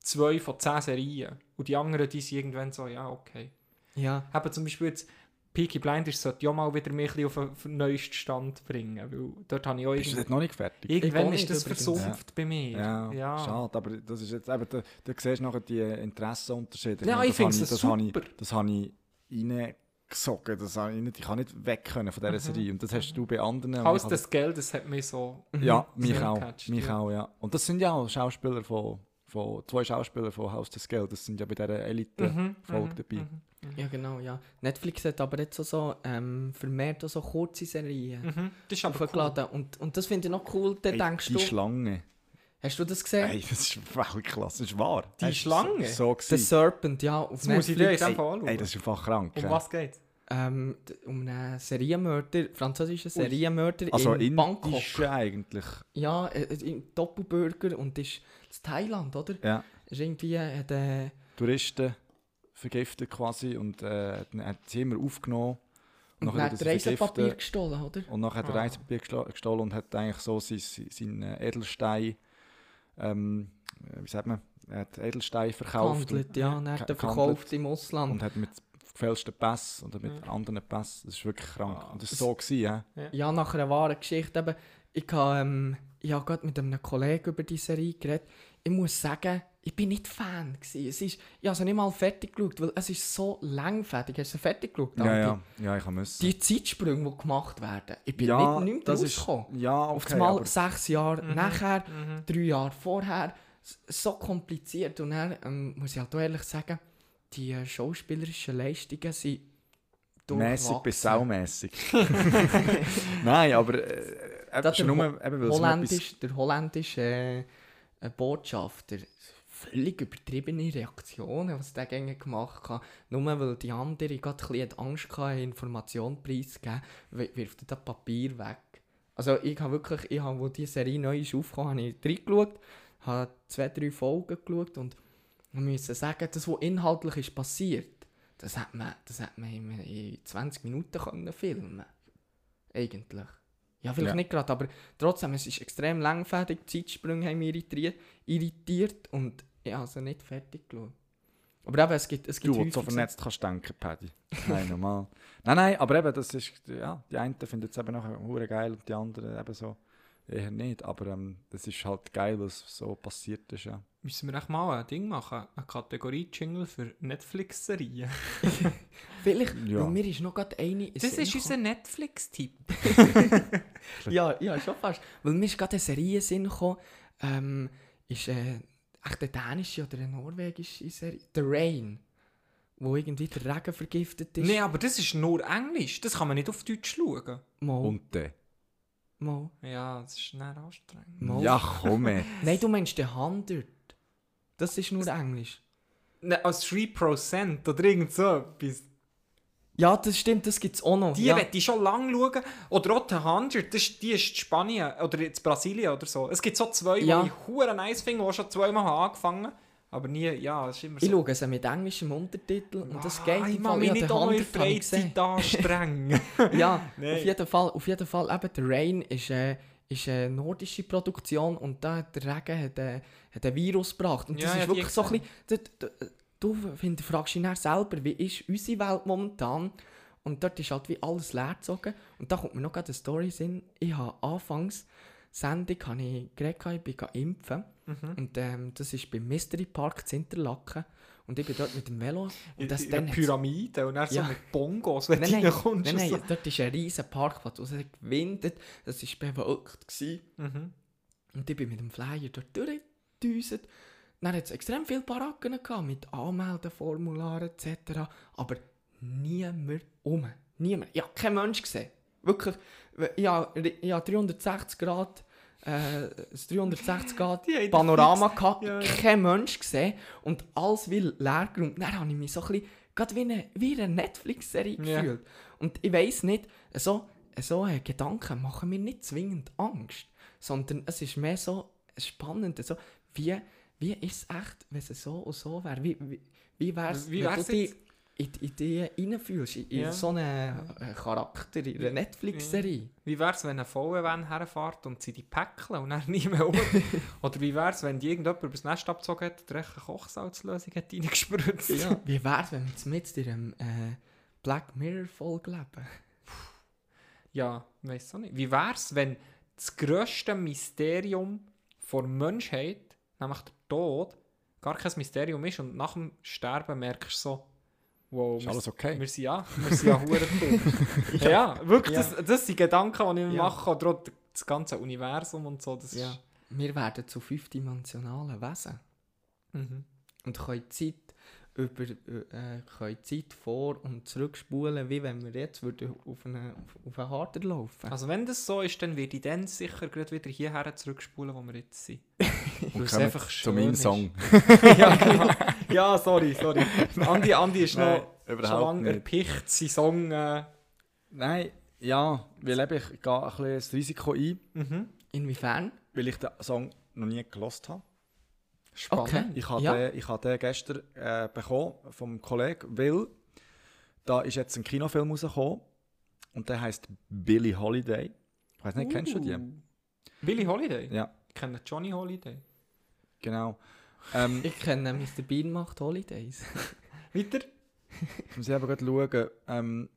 Speaker 2: zwei von zehn Serien. Und die anderen, die sind irgendwann so, ja, okay.
Speaker 3: Ja.
Speaker 2: Eben zum Beispiel jetzt Peaky Blinders sollte ja mal wieder mich auf den- neuesten Stand bringen, weil dort habe ich auch
Speaker 1: Bist du dort noch nicht fertig?
Speaker 3: Ich
Speaker 2: irgendwann ist das
Speaker 3: übrigens.
Speaker 2: versumpft bei mir.
Speaker 1: Ja,
Speaker 2: ja.
Speaker 1: schade, aber das ist jetzt eben, da, da siehst du nachher die Interessenunterschiede.
Speaker 2: Ja,
Speaker 1: meine,
Speaker 2: ich finde es
Speaker 1: das habe ich,
Speaker 2: super.
Speaker 1: das habe ich reingesogen, das habe ich, nicht, ich kann nicht weg können von dieser Serie und das hast du bei anderen. ich habe
Speaker 2: des Geldes hat mich so...
Speaker 1: das- Ja, mich auch, mich
Speaker 2: ja.
Speaker 1: auch, ja. Und das sind ja auch Schauspieler von, von zwei Schauspieler von Haus des Geldes, das sind ja bei dieser Elite-Folge
Speaker 2: Mhm,
Speaker 1: dabei.
Speaker 3: Ja, genau, ja. Netflix hat aber jetzt so, so ähm, vermehrt auch so kurze Serien
Speaker 2: Mhm. Das ist aber cool.
Speaker 3: aufgeladen. Und, und das finde ich noch cool. Dann
Speaker 1: Ey,
Speaker 3: denkst
Speaker 1: die
Speaker 3: du,
Speaker 1: Schlange.
Speaker 3: hast du das gesehen?
Speaker 1: Ey, das ist Weltklasse, das ist wahr.
Speaker 2: Die
Speaker 1: Das ist
Speaker 2: Schlange?
Speaker 1: So, so
Speaker 3: The. Serpent, ja, auf
Speaker 2: Das muss ich dir in
Speaker 3: Netflix.
Speaker 2: dem Fall anschauen.
Speaker 1: Ey, das ist einfach krank.
Speaker 2: um
Speaker 1: ja.
Speaker 2: was geht's?
Speaker 3: Ähm, um einen Serienmörder, französischen Serienmörder
Speaker 1: Also
Speaker 3: in Bangkok.
Speaker 1: eigentlich.
Speaker 3: Ja, äh, äh, Doppelbürger und ist in Thailand, oder?
Speaker 1: Ja.
Speaker 3: Ist irgendwie, hat, äh,
Speaker 1: Touristen vergiftet quasi und äh, dann hat sie immer aufgenommen.
Speaker 3: und
Speaker 1: nachher
Speaker 3: dann
Speaker 1: hat er
Speaker 3: er Reisepapier gestohlen, oder?
Speaker 1: Und nachher hat er
Speaker 2: Ah.
Speaker 1: Reisepapier gestol- gestohlen und hat eigentlich so sein, sein, äh, Edelstein, ähm, äh, wie sagt man, er hat Edelstein verkauft und,
Speaker 3: Gehandelt, ja, und er hat er verkauft im Ausland.
Speaker 1: und hat mit gefälschten Pass oder mit
Speaker 2: Ja.
Speaker 1: anderen Pass, das ist wirklich krank.
Speaker 2: Ah,
Speaker 1: und das
Speaker 3: das-
Speaker 1: war so, gewesen, ja.
Speaker 3: Ja, nach einer wahren Geschichte eben. Ich habe ähm, ich hab gerade mit einem Kollegen über die Serie geredet. Ich muss sagen, ich bin nicht Fan. Gewesen. Es ist, ich habe sie nicht mal fertig geschaut, weil es ist so langfertig. Hast du sie fertig geschaut?
Speaker 1: Ja, ja, ja, ich habe müssen.
Speaker 3: Die Zeitsprünge, die gemacht werden. Ich bin
Speaker 1: ja,
Speaker 3: nicht, nicht rausgekommen.
Speaker 1: ja,
Speaker 3: Auf
Speaker 1: okay,
Speaker 3: einmal
Speaker 1: aber
Speaker 3: sechs Jahre
Speaker 2: Mhm.
Speaker 3: nachher,
Speaker 2: Mhm.
Speaker 3: drei Jahre vorher. So kompliziert. Und dann ähm, muss ich halt auch ehrlich sagen, die äh, schauspielerischen Leistungen sind
Speaker 1: mäßig bis saumäßig. Nein, aber äh,
Speaker 3: Da
Speaker 1: es ist
Speaker 3: der
Speaker 1: nur, eben, noch etwas
Speaker 3: Holländisch, der holländische äh, äh, Botschafter, völlig übertriebene Reaktionen, was der gegen gemacht hat. Nur weil die andere gerade ein bisschen Angst hatte, Informationen preiszugeben, wi- wirft er das Papier weg. Also ich habe wirklich, ich habe, wo die Serie neu ist aufgekommen, habe ich reingeschaut, habe zwei, drei Folgen geschaut und man müssen sagen, das, was inhaltlich ist passiert, das hat man, das hat man in, in 20 Minuten können filmen Eigentlich. Ja, vielleicht
Speaker 1: Ja.
Speaker 3: nicht gerade, aber trotzdem, es ist extrem langfädig, die Zeitsprünge haben mich irritiert, irritiert und ich habe sie nicht fertig geschaut. Aber eben, es gibt, es gibt
Speaker 1: Du, du so
Speaker 3: häufig
Speaker 1: vernetzt kannst denken, Paddy. Nein, normal. Nein, nein, aber eben, das ist, ja, die einen finden es eben nachher geil und die anderen eben so eher nicht. Aber ähm, das ist halt geil, was so passiert ist, ja.
Speaker 2: Müssen wir echt mal ein Ding machen? Eine Kategorie-Jingle für Netflix-Serien.
Speaker 3: Vielleicht,
Speaker 1: Ja.
Speaker 3: weil mir ist noch gerade eine... in
Speaker 2: Das ist unser Netflix-Tipp.
Speaker 3: Ja, ja, schon fast. Weil mir ist gerade eine Serie Sinn gekommen, ähm, ist äh, echt eine dänische oder eine norwegische Serie. The Rain. Wo irgendwie der Regen vergiftet ist.
Speaker 2: Nein, aber das ist nur Englisch. Das kann man nicht auf Deutsch schauen.
Speaker 3: Mal,
Speaker 1: Und der.
Speaker 3: Mal,
Speaker 2: Ja, das ist nicht anstrengend.
Speaker 3: mal.
Speaker 1: Ja, komm ey.
Speaker 3: Nein, du meinst den 100. Das ist nur Englisch.
Speaker 2: Ne, als 3% oder irgend so etwas.
Speaker 3: Ja, das stimmt, das gibt es auch noch.
Speaker 2: Die
Speaker 3: ja.
Speaker 2: ich schon lange schauen. Oder auch die 100, das, ist- die ist in Spanien oder in Brasilien oder so. Es gibt so zwei,
Speaker 3: Ja.
Speaker 2: die ich nice finde, die schon zweimal habe angefangen Aber nie, ja, es ist immer
Speaker 3: Ich
Speaker 2: so.
Speaker 3: schaue sie mit englischem Untertitel und das geht
Speaker 2: Ah, ich
Speaker 3: Fall.
Speaker 2: mich nicht auch in
Speaker 3: 100 habe ich gesehen.
Speaker 2: Freizeit anstrengen.
Speaker 3: Ja,
Speaker 2: Nein.
Speaker 3: auf jeden Fall, auf jeden Fall eben, der Rain ist, äh, ist eine nordische Produktion und da der Regen hat, äh, hat ein Virus gebracht. Und das
Speaker 2: ja,
Speaker 3: ist wirklich so ein bisschen, du, du, du findest, fragst dich dann selber, wie ist unsere Welt momentan? Und dort ist halt wie alles leer gezogen. Und da kommt mir noch gerade eine Story in den Sinn. Ich habe anfangs Sendung habe ich geredet, ich bin impfen.
Speaker 2: Mhm.
Speaker 3: Und ähm, das ist beim Mystery Park zu Interlaken. Und ich bin dort mit dem Velo. Und das
Speaker 2: in
Speaker 3: dann
Speaker 2: einer
Speaker 3: hat's-
Speaker 2: Pyramide und dann so
Speaker 3: Ja.
Speaker 2: mit Bongos, wenn
Speaker 3: Nein,
Speaker 2: du
Speaker 3: nein,
Speaker 2: reinkommst.
Speaker 3: nein, nein,
Speaker 2: so.
Speaker 3: dort ist ein riesen Parkplatz, und es hat gewindet, das war bewölkt.
Speaker 2: Mhm.
Speaker 3: Und ich bin mit dem Flyer dort durchgedüset. Dann hat es extrem viele Baracken gehabt, mit Anmeldeformularen etc. Aber niemand um. Niemand. Ich habe keinen Mensch gesehen. Wirklich. Ich habe, ich habe 360 Grad, äh, ein 360 Grad Panorama
Speaker 2: fix-
Speaker 3: gehabt.
Speaker 2: Ja.
Speaker 3: Kein Mensch gesehen. Und alles wie leer geräumt. Dann habe ich mich so ein bisschen, gerade wie eine, wie eine Netflix-Serie
Speaker 2: Ja.
Speaker 3: gefühlt. Und ich weiss nicht, so, so äh, Gedanken machen mir nicht zwingend Angst, sondern es ist mehr so spannend, so, wie, wie ist es echt, wenn es so und so wäre? Wie, wie, wie wäre es, wenn du dich
Speaker 2: jetzt?
Speaker 3: in die reinfühlst, in, in
Speaker 2: Ja.
Speaker 3: so einen äh, Charakter, in einer Netflix-Serie?
Speaker 2: Wie wär's, wenn ein VW-Van herfährt und sie die päckeln und dann nie mehr um? Oder wie wär's, wenn die irgendjemand übers Nest abgezogen hat, echt eine Kochsalzlösung hat reingespritzt?
Speaker 3: Ja. Wie wäre es, wenn wir jetzt mit in einem äh, Black Mirror-Folge leben?
Speaker 2: Ja, weiß auch nicht. Wie wär's, wenn das grösste Mysterium der Menschheit, nämlich der Tod, gar kein Mysterium ist und nach dem Sterben merkst du so, wow,
Speaker 1: Ist
Speaker 2: wir,
Speaker 1: alles okay?
Speaker 2: wir sind ja, wir sind ja hure dumm. ja. ja, wirklich,
Speaker 3: Ja.
Speaker 2: Das, das sind Gedanken, die ich mir
Speaker 3: Ja.
Speaker 2: mache, oder auch das ganze Universum und so. Das
Speaker 3: Ja.
Speaker 2: ist,
Speaker 3: Wir werden zu fünfdimensionalen Wesen.
Speaker 2: mhm.
Speaker 3: Und können Zeit, über, äh, können Zeit vor- und zurückspulen, wie wenn wir jetzt würden auf einen auf, einen Harter laufen
Speaker 2: Also wenn das so ist, dann werde ich dann sicher gerade wieder hierher zurückspulen, wo wir jetzt sind. Es
Speaker 1: Kommen
Speaker 2: einfach
Speaker 1: zu meinem
Speaker 2: ist.
Speaker 1: Song.
Speaker 2: ja, genau. ja, sorry, sorry. Andi, Andi ist
Speaker 1: Nein,
Speaker 2: noch schon lange erpicht, sein Song. Äh,
Speaker 1: Nein, ja, weil eben, ich gehe ein bisschen das Risiko ein,
Speaker 2: mhm.
Speaker 3: Inwiefern?
Speaker 1: weil ich den Song noch nie gelost habe.
Speaker 2: Spannend.
Speaker 3: Okay.
Speaker 1: Ich habe
Speaker 3: Ja.
Speaker 1: den, ich habe den gestern äh, bekommen vom Kollegen, weil da ist jetzt ein Kinofilm rausgekommen und der heißt Billie Holiday. Ich weiß nicht, kennst du die?
Speaker 2: Billy Holiday?
Speaker 1: Ja,
Speaker 2: Ich kenne Johnny Holiday.
Speaker 1: genau. Ähm,
Speaker 3: Ich kenne Mr. Bean macht Holidays.
Speaker 2: Weiter?
Speaker 1: ich muss eben gerade schauen. Ähm,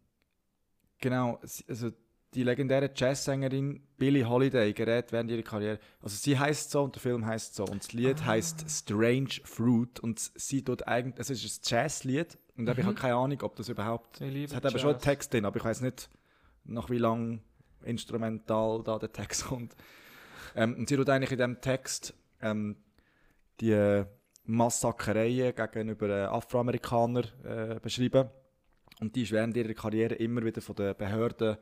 Speaker 1: genau, also die legendäre Jazzsängerin Billie Holiday gerät während ihrer Karriere. Also sie heißt so und der Film heißt so und das Lied heißt Strange Fruit und sie tut eigentlich, es ist ein Jazzlied und ich habe keine Ahnung, ob das überhaupt Es hat eben schon einen
Speaker 2: Jazz.
Speaker 1: Text drin, aber ich weiß nicht, nach wie lang instrumental da der Text kommt. Ähm, und sie tut eigentlich in diesem Text ähm, die Massakereien gegenüber Afroamerikanern äh, beschreiben. Und die ist während ihrer Karriere immer wieder von den Behörden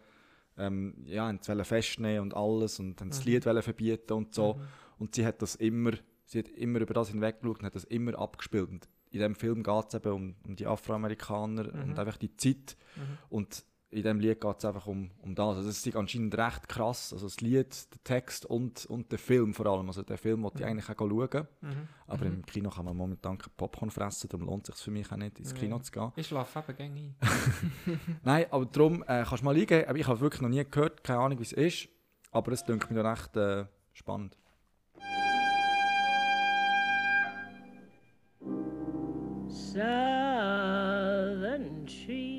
Speaker 1: ähm, ja, haben sie festnehmen und alles und haben das
Speaker 2: Mhm.
Speaker 1: Lied verbieten und so. Und sie hat das immer, sie hat immer über das hinweggeschaut und hat das immer abgespielt. Und in diesem Film geht es eben um, um die Afroamerikaner
Speaker 2: Mhm.
Speaker 1: und einfach die Zeit.
Speaker 2: Mhm.
Speaker 1: Und in diesem Lied geht es einfach um, um das. Also es ist anscheinend recht krass. Also das Lied, der Text und, und der Film vor allem. Also der Film wollte ich
Speaker 2: Mhm.
Speaker 1: eigentlich auch schauen.
Speaker 2: Mhm.
Speaker 1: Aber
Speaker 2: Mhm.
Speaker 1: im Kino kann man momentan kein Popcorn fressen, darum lohnt es sich für mich auch nicht, ins
Speaker 2: Ja.
Speaker 1: Kino zu gehen.
Speaker 2: Ich schlafe eben gerne ein.
Speaker 1: Nein, aber darum äh, kannst du mal eingeben. Aber Ich habe wirklich noch nie gehört, keine Ahnung, wie es ist. Aber es klingt mir dann echt äh, spannend.
Speaker 6: Southern fruit.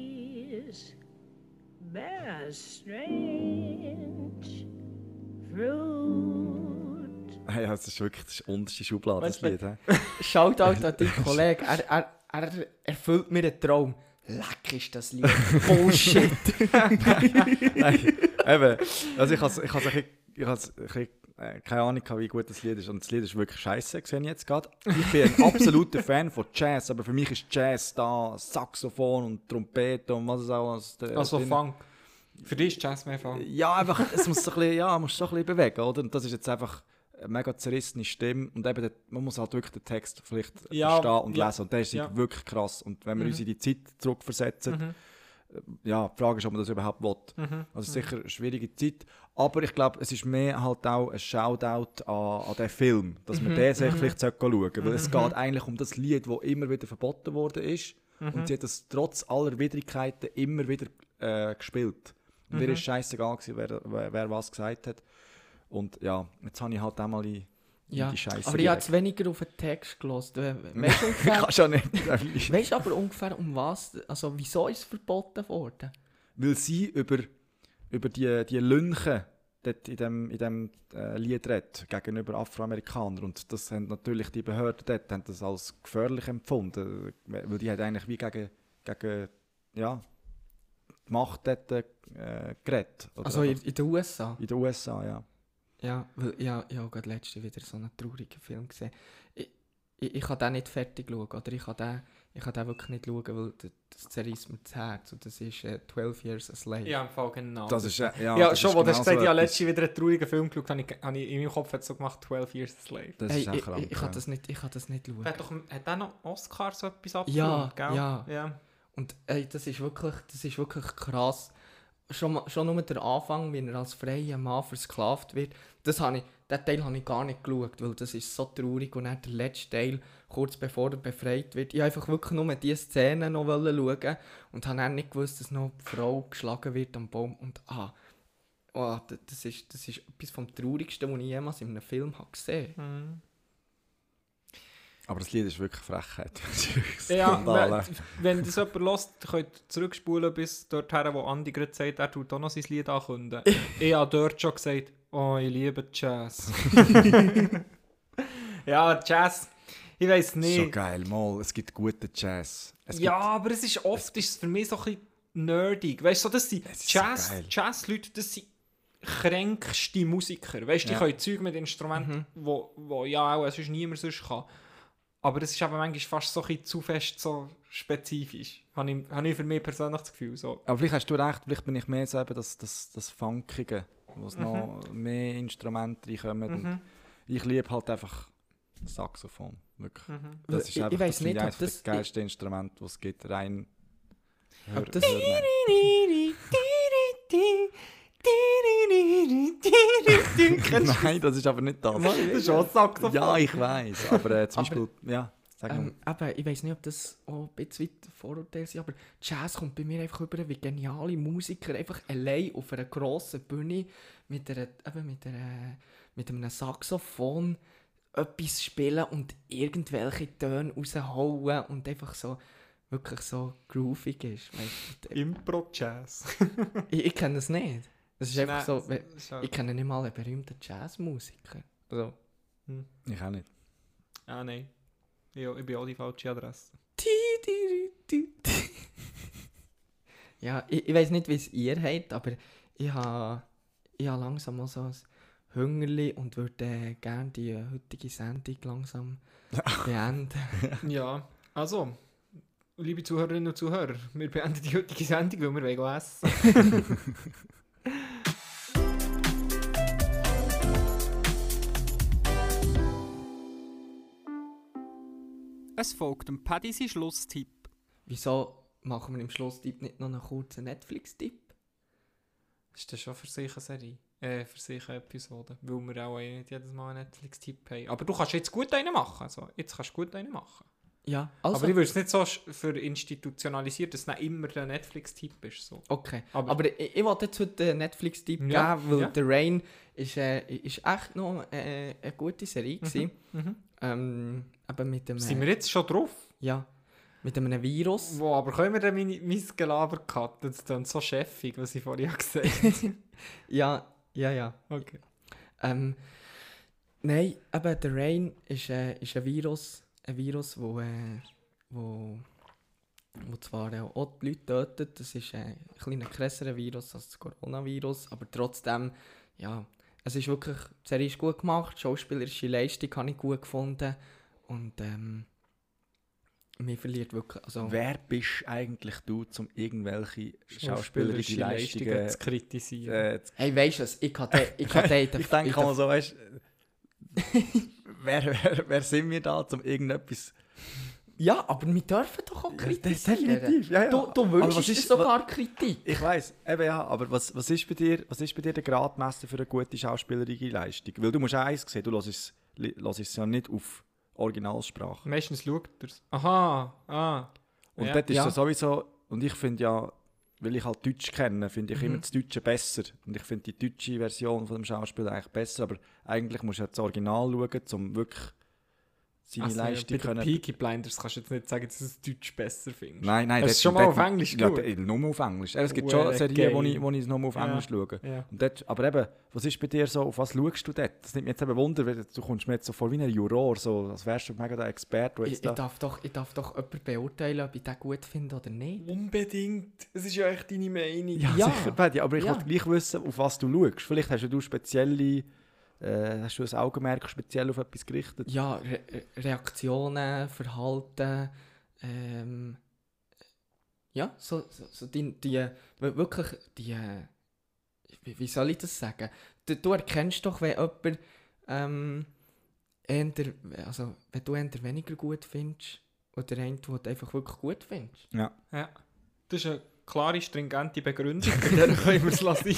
Speaker 1: Hey, ja, das ist wirklich das ist unterste Schublade, das
Speaker 3: Weißt
Speaker 1: Lied. hä?
Speaker 3: Shoutout an deinen Kollegen. Er, er, er erfüllt mir einen Traum. Leck ist das Lied. Bullshit.
Speaker 1: Nein, eben. Also ich has, ich has ein bisschen, ich has ein bisschen, äh, keine Ahnung, wie gut das Lied ist. Und das Lied ist wirklich scheiße, sehe ich jetzt gerade. Ich bin ein absoluter Fan von Jazz, aber für mich ist Jazz da Saxophon und Trompete und was es auch alles. da
Speaker 2: Also
Speaker 1: drin-
Speaker 2: Funk. Für dich ist Jazz mehr Funk.
Speaker 1: Ja, einfach, es muss so ein bisschen, ja, so ein bisschen bewegen, oder? Und das ist jetzt einfach eine mega zerrissene Stimme und eben, der, man muss halt wirklich den Text vielleicht
Speaker 2: Ja,
Speaker 1: verstehen und
Speaker 2: ja,
Speaker 1: lesen und der ist
Speaker 2: ja.
Speaker 1: wirklich krass. Und wenn wir
Speaker 2: Mhm.
Speaker 1: uns in die Zeit zurückversetzen,
Speaker 2: Mhm.
Speaker 1: ja, die Frage ist, ob man das überhaupt will.
Speaker 2: Mhm.
Speaker 1: Also sicher eine schwierige Zeit, aber ich glaube, es ist mehr halt auch ein Shoutout an, an den Film, dass man
Speaker 2: Mhm,
Speaker 1: den sich
Speaker 2: mhm.
Speaker 1: vielleicht schauen sollte, weil es
Speaker 2: Mhm.
Speaker 1: geht eigentlich um das Lied, das immer wieder verboten worden ist
Speaker 2: Mhm.
Speaker 1: und sie hat das trotz aller Widrigkeiten immer wieder äh, gespielt. Und mir
Speaker 2: Mhm.
Speaker 1: ist scheißegal gewesen, wer, wer, wer was gesagt hat. Und ja, jetzt habe ich halt auch mal in,
Speaker 3: ja.
Speaker 1: die Scheiße
Speaker 3: Aber ich habe jetzt weniger auf den Text gelassen. Weißt du ungefähr,
Speaker 1: schon nicht.
Speaker 3: weißt du aber ungefähr um was? Also wieso ist es verboten worden?
Speaker 1: Weil sie über, über die, die Lünchen dort in dem, in dem äh, Lied redet, gegenüber Afroamerikanern. Und das haben natürlich die Behörden dort haben das als gefährlich empfunden. Weil die hat eigentlich wie gegen, gegen ja, die Macht dort äh, geredet. Oder
Speaker 3: Also in, in den USA?
Speaker 1: in den USA, ja.
Speaker 3: Ja, weil ja, ich habe gerade letzte wieder so einen traurigen Film gesehen. Ich, ich, ich kann den nicht fertig schauen, oder ich kann den, ich kann den wirklich nicht schauen, weil das, zerreißt mir das Herz. Und das ist äh, 12 Years a Slave.
Speaker 2: Ja, im Fall genau.
Speaker 1: Das ist, äh, ja,
Speaker 2: Ja,
Speaker 1: das
Speaker 2: schon, wo du
Speaker 1: genau
Speaker 2: hast gesagt,
Speaker 1: so
Speaker 2: ich habe letztens wieder einen traurigen Film geschaut, habe ich, habe ich in meinem Kopf so gemacht, 12 Years a Slave.
Speaker 1: Das
Speaker 3: Hey,
Speaker 1: ist auch
Speaker 3: ich,
Speaker 1: krank.
Speaker 3: ich, ich, kann
Speaker 1: ja.
Speaker 3: das nicht, ich kann das nicht schauen.
Speaker 2: Hat, doch, hat der noch Oscar so etwas
Speaker 3: Ja,
Speaker 2: abgeräumt, gell?
Speaker 3: ja.
Speaker 2: ja.
Speaker 3: Und ey, das ist wirklich, das ist wirklich krass. Schon, schon nur der Anfang, wie er als freier Mann versklavt wird, das habe ich, den Teil habe ich gar nicht geschaut, weil das ist so traurig. Und dann der letzte Teil, kurz bevor er befreit wird, ich einfach wirklich nur diese Szene noch schauen und habe dann nicht gewusst, dass noch die Frau geschlagen wird am Baum. Und ah, oh, das, ist, das ist etwas vom Traurigsten, was ich jemals in einem Film habe gesehen
Speaker 2: Mhm.
Speaker 1: Aber das Lied ist wirklich Frechheit.
Speaker 2: Ja, wenn, wenn das jemand hört, könnt ihr zurückspulen bis dorthin, wo Andi gerade sagt, er tut auch noch sein Lied ankündigen. ich habe dort schon gesagt, oh, ich liebe Jazz. ja, Jazz, ich weiß
Speaker 1: So
Speaker 2: nicht.
Speaker 1: geil, mal, es gibt guten Jazz. Es
Speaker 2: ja, aber es ist oft ist es für mich so ein bisschen nerdig. Weißt du, so, das sind
Speaker 1: ist so
Speaker 2: Jazz,
Speaker 1: geil.
Speaker 2: Jazz-Leute, das sind kränkste Musiker. Weißt du, die
Speaker 1: Ja.
Speaker 2: können Zeug mit Instrumenten, wo, wo ja auch sonst niemand sonst kann. Aber es ist aber manchmal fast so ein zu fest so spezifisch. Habe ich, habe ich für mich persönlich das Gefühl. So.
Speaker 1: Aber vielleicht hast du recht, vielleicht bin ich mehr so eben das, das, das Funkige, wo es noch mehr Instrumente reinkommen. Und
Speaker 2: Mhm.
Speaker 1: ich liebe halt einfach Saxophon, wirklich.
Speaker 2: Mhm.
Speaker 1: Das ist
Speaker 3: Ich- ich
Speaker 1: einfach das
Speaker 3: nicht,
Speaker 1: ich
Speaker 3: ob
Speaker 1: eines
Speaker 3: das-
Speaker 1: der geilsten Instrumente, die es gibt, rein... Hör,
Speaker 3: das-
Speaker 1: Hörner. Nein, das ist aber nicht das.
Speaker 2: Das ist schon Saxophon.
Speaker 1: Ja, ich weiß, aber äh, zum
Speaker 3: Aber-
Speaker 1: Beispiel, ja.
Speaker 3: Ähm, eben, ich weiß nicht, ob das auch ein bisschen weit Vorurteile sind, aber Jazz kommt bei mir einfach über, wie geniale Musiker einfach allein auf einer grossen Bühne mit, einer, eben mit, einer, mit einem Saxophon etwas spielen und irgendwelche Töne raushauen und einfach so wirklich so groovig ist. Weißt.
Speaker 2: Impro-Jazz.
Speaker 3: ich, ich kenne das nicht. Das ist einfach so, ich kenne nicht mal einen berühmten Jazzmusiker. Also,
Speaker 1: Ich auch nicht.
Speaker 2: Ah, nein. Ja, ich bin auch die falsche Adresse.
Speaker 3: Ja, ich, ich weiß nicht, wie es ihr habt, aber ich habe ich ha langsam mal so ein Hungerli und würde äh, gerne die heutige Sendung langsam beenden.
Speaker 2: Ja, also, liebe Zuhörerinnen und Zuhörer, wir beenden die heutige Sendung, weil wir wollen essen. Es folgt ein Paddy sein Schlusstipp.
Speaker 3: Wieso machen wir im Schlusstipp nicht noch einen kurzen Netflix-Tipp?
Speaker 2: Ist das schon für sich eine Serie? Äh, für sich eine Episode. Weil wir auch eh nicht jedes Mal einen Netflix-Tipp haben. Aber du kannst jetzt gut einen machen. Also, jetzt kannst du gut einen machen.
Speaker 3: Ja, also,
Speaker 2: Aber ich würde es nicht so für institutionalisiert, dass es nicht immer der Netflix-Tipp ist. So.
Speaker 3: okay.
Speaker 2: Aber-
Speaker 3: Aber, ich, ich wollte jetzt heute einen Netflix-Tipp
Speaker 2: Ja,
Speaker 3: geben, weil
Speaker 2: ja.
Speaker 3: The Rain ist, äh, ist echt noch äh, eine gute Serie gewesen.
Speaker 2: Mhm.
Speaker 3: Ähm, eben mit dem,
Speaker 2: Sind wir jetzt schon drauf?
Speaker 3: ja, mit einem Virus.
Speaker 2: Wo, aber können wir dann mein, mein Gelaber cutten? Das klingt so chefig, was ich vorhin gesagt habe.
Speaker 3: Ja, ja, ja.
Speaker 2: Okay.
Speaker 3: Ähm, nein, eben der Rain ist, äh, ist ein Virus, ein Virus, wo, äh, wo, wo zwar äh, auch die Leute tötet, das ist äh, ein kleiner krasserer Virus als das Coronavirus, aber trotzdem, ja, es ist wirklich, die Serie ist gut gemacht, die schauspielerische Leistung habe ich gut gefunden und ähm, mir verliert wirklich, also...
Speaker 1: Wer bist eigentlich du, um irgendwelche schauspielerische Leistungen
Speaker 2: zu kritisieren.
Speaker 1: äh, zu
Speaker 3: Hey, weißt du was, ich hatte, ich der-
Speaker 1: Ich denke
Speaker 3: der-
Speaker 1: mal so, weißt wer, wer, wer sind wir da, um irgendetwas.
Speaker 3: Ja, aber wir dürfen doch auch kritisieren.
Speaker 1: ja, ja.
Speaker 3: Du, du
Speaker 1: Aber
Speaker 3: wünschst
Speaker 1: was
Speaker 3: dir
Speaker 1: ist-
Speaker 3: sogar Kritik.
Speaker 1: Ich weiß, eben ja, aber was, was, ist bei dir, was ist bei dir der Gradmesser für eine gute schauspielerische Leistung? Weil du musst auch eins sehen, du hörst es, ja nicht auf Originalsprache.
Speaker 2: Meistens schaut er es. Aha, ah.
Speaker 1: Und
Speaker 2: Ja.
Speaker 1: dort ist
Speaker 3: Ja.
Speaker 1: ja sowieso, und ich finde ja, weil ich halt Deutsch kenne, finde ich
Speaker 3: Mhm.
Speaker 1: immer das Deutsche besser. Und ich finde die deutsche Version von dem Schauspieler eigentlich besser, aber eigentlich musst du ja das Original schauen, um wirklich seine
Speaker 2: Also,
Speaker 1: Leistung
Speaker 2: bei
Speaker 1: können...
Speaker 2: Peaky Blinders kannst du jetzt nicht sagen, dass du es Deutsch besser findest.
Speaker 1: Nein, nein,
Speaker 2: du
Speaker 1: dort-
Speaker 2: schon mal auf Englisch
Speaker 1: Ja, d- nur auf Englisch. Es gibt schon Serien, wo ich, wo ich nur auf
Speaker 2: Ja.
Speaker 1: Englisch schaue.
Speaker 2: Ja.
Speaker 1: Und dort, aber eben, was ist bei dir so, auf was schaust du dort? Das nimmt mich jetzt eben Wunder, weil du kommst mir jetzt so vor wie ein Juror, so, als wärst du mega der Experte, der
Speaker 3: Ich, ich,
Speaker 1: da...
Speaker 3: darf doch, ich darf doch jemanden beurteilen, ob ich den gut finde oder nicht.
Speaker 2: Unbedingt. Es ist ja echt deine Meinung.
Speaker 1: Ja,
Speaker 3: Ja.
Speaker 1: sicher, Paddy, aber ich
Speaker 3: Ja.
Speaker 1: wollte gleich wissen, auf was du schaust. Vielleicht hast du spezielle, äh, hast du ein Augenmerk speziell auf etwas gerichtet.
Speaker 3: Ja, Re Re- Reaktionen, Verhalten, ähm, ja, so, so, so die, die, wir- wirklich die, wie, wie soll ich das sagen? Du, du erkennst doch, wenn jemand, ähm, eher, also, wenn du eher weniger gut findest, oder einen, den du einfach wirklich gut findest.
Speaker 2: Ja. Das ist eine klare, stringente Begründung. Bei der können wir es lassen.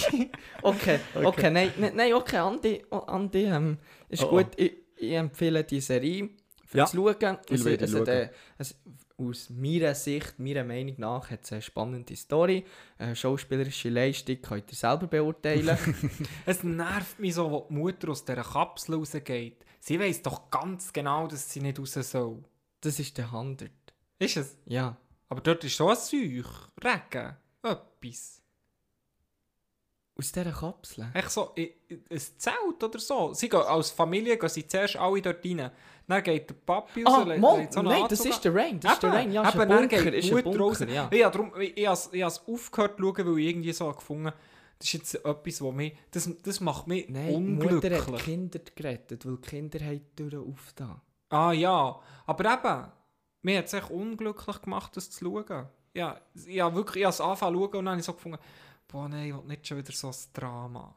Speaker 3: Okay, okay, nein, nein, nein, okay, Andi, oh, Andi ähm, ist
Speaker 1: Oh, oh.
Speaker 3: gut. Ich, ich empfehle die Serie für
Speaker 1: Ja,
Speaker 3: zu schauen. Es, es, hat,
Speaker 1: schauen.
Speaker 3: äh, es, aus meiner Sicht, meiner Meinung nach, hat es eine spannende Story. Äh, schauspielerische Leistung könnt ihr selber beurteilen.
Speaker 2: Es nervt mich so, wo die Mutter aus dieser Kapsel rausgeht. Sie weiß doch ganz genau, dass sie nicht raus soll.
Speaker 3: das ist der 100.
Speaker 2: Ist es?
Speaker 3: Ja.
Speaker 2: Aber dort ist so ein Zeug. Regen. Etwas.
Speaker 3: Aus dieser Kapsel.
Speaker 2: Echt so, i- i- ein Zelt oder so. Sie gehen, als Familie gehen sie zuerst alle dort rein. Dann geht der Papi raus.
Speaker 3: Ah,
Speaker 2: legt-
Speaker 3: Mo,
Speaker 2: legt so einen
Speaker 3: nein, das
Speaker 2: Anzug
Speaker 3: ist der Rain. Das ist der
Speaker 2: Eben,
Speaker 3: Rain. Ja, ist
Speaker 2: eben,
Speaker 3: ein
Speaker 2: dann
Speaker 3: Bunker.
Speaker 2: geht
Speaker 3: Ist
Speaker 2: die
Speaker 3: ein
Speaker 2: Mutter raus.
Speaker 3: Bunker, ja.
Speaker 2: Ja, darum, ich, ich habe es- ich habe es aufgehört zu schauen, weil ich irgendwie so gefunden das ist jetzt etwas, was mich, das, das macht mich
Speaker 3: Nein, die. Mutter hat Kinder gerettet, weil die Kinder haben die Türen aufgetan.
Speaker 2: Ah ja, aber eben, mir hat es echt unglücklich gemacht, das zu schauen. Ja, ich habe wirklich, ich habe es angefangen zu schauen und dann habe ich so gefunden, boah nein, ich will nicht schon wieder so ein Drama.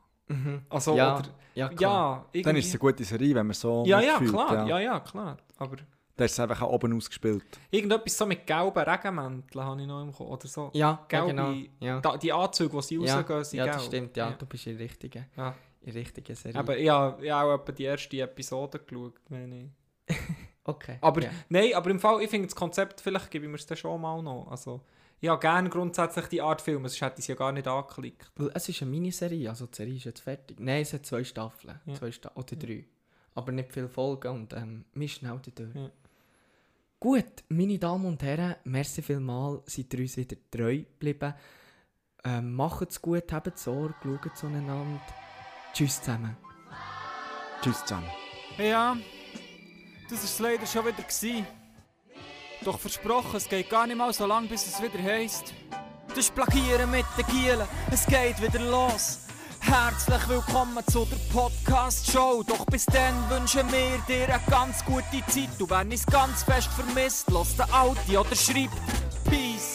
Speaker 2: Also,
Speaker 3: Ja,
Speaker 2: oder,
Speaker 3: ja, klar.
Speaker 2: ja,
Speaker 1: Dann ist es eine gute Serie, wenn man so
Speaker 2: Ja, ja,
Speaker 1: mitfühlt,
Speaker 2: klar,
Speaker 1: Ja.
Speaker 2: ja, ja, klar. Aber
Speaker 1: Da ist es einfach auch oben ausgespielt.
Speaker 2: irgendetwas so mit gelben Regenmänteln habe ich noch im Kopf. Oder so.
Speaker 3: Ja, ja
Speaker 2: Gelbe,
Speaker 3: genau. Ja.
Speaker 2: Da, die Anzüge, die sie
Speaker 3: ja,
Speaker 2: rausgehen, sind
Speaker 3: ja,
Speaker 2: gelb.
Speaker 3: das stimmt. Ja,
Speaker 2: Ja.
Speaker 3: du bist in der richtigen,
Speaker 2: Ja.
Speaker 3: in der richtigen Serie.
Speaker 2: Aber ich habe, ich habe auch etwa die erste Episode geschaut. Meine ich.
Speaker 3: okay.
Speaker 2: Aber
Speaker 3: ja.
Speaker 2: nein, aber im Fall, ich finde das Konzept, vielleicht gebe ich mir es dann schon mal noch. Also, ich habe gerne grundsätzlich die Art Filme, sonst hätte ich es ja gar nicht angeklickt.
Speaker 3: Weil es ist eine Miniserie, also die Serie ist jetzt fertig. Nein, es hat zwei Staffeln.
Speaker 2: Ja.
Speaker 3: Zwei Sta oder drei. Aber nicht viele Folgen und ähm, wir sind schnell durch.
Speaker 2: Ja.
Speaker 3: Gut, meine Damen und Herren, merci vielmals, seid ihr uns wieder treu geblieben. Ähm, macht's gut, habt Sorge, schaut zueinander. Tschüss zusammen.
Speaker 1: Tschüss zusammen.
Speaker 4: Ja, das war es leider schon wieder. Doch versprochen, es geht gar nicht mal so lang, bis es wieder heisst. Das Plagieren mit den Gielen, es geht wieder los. Herzlich willkommen zu der Podcast-Show. Doch bis dann wünschen wir dir eine ganz gute Zeit. Du wenn es ganz fest vermisst, los den Audi oder schreibt Peace.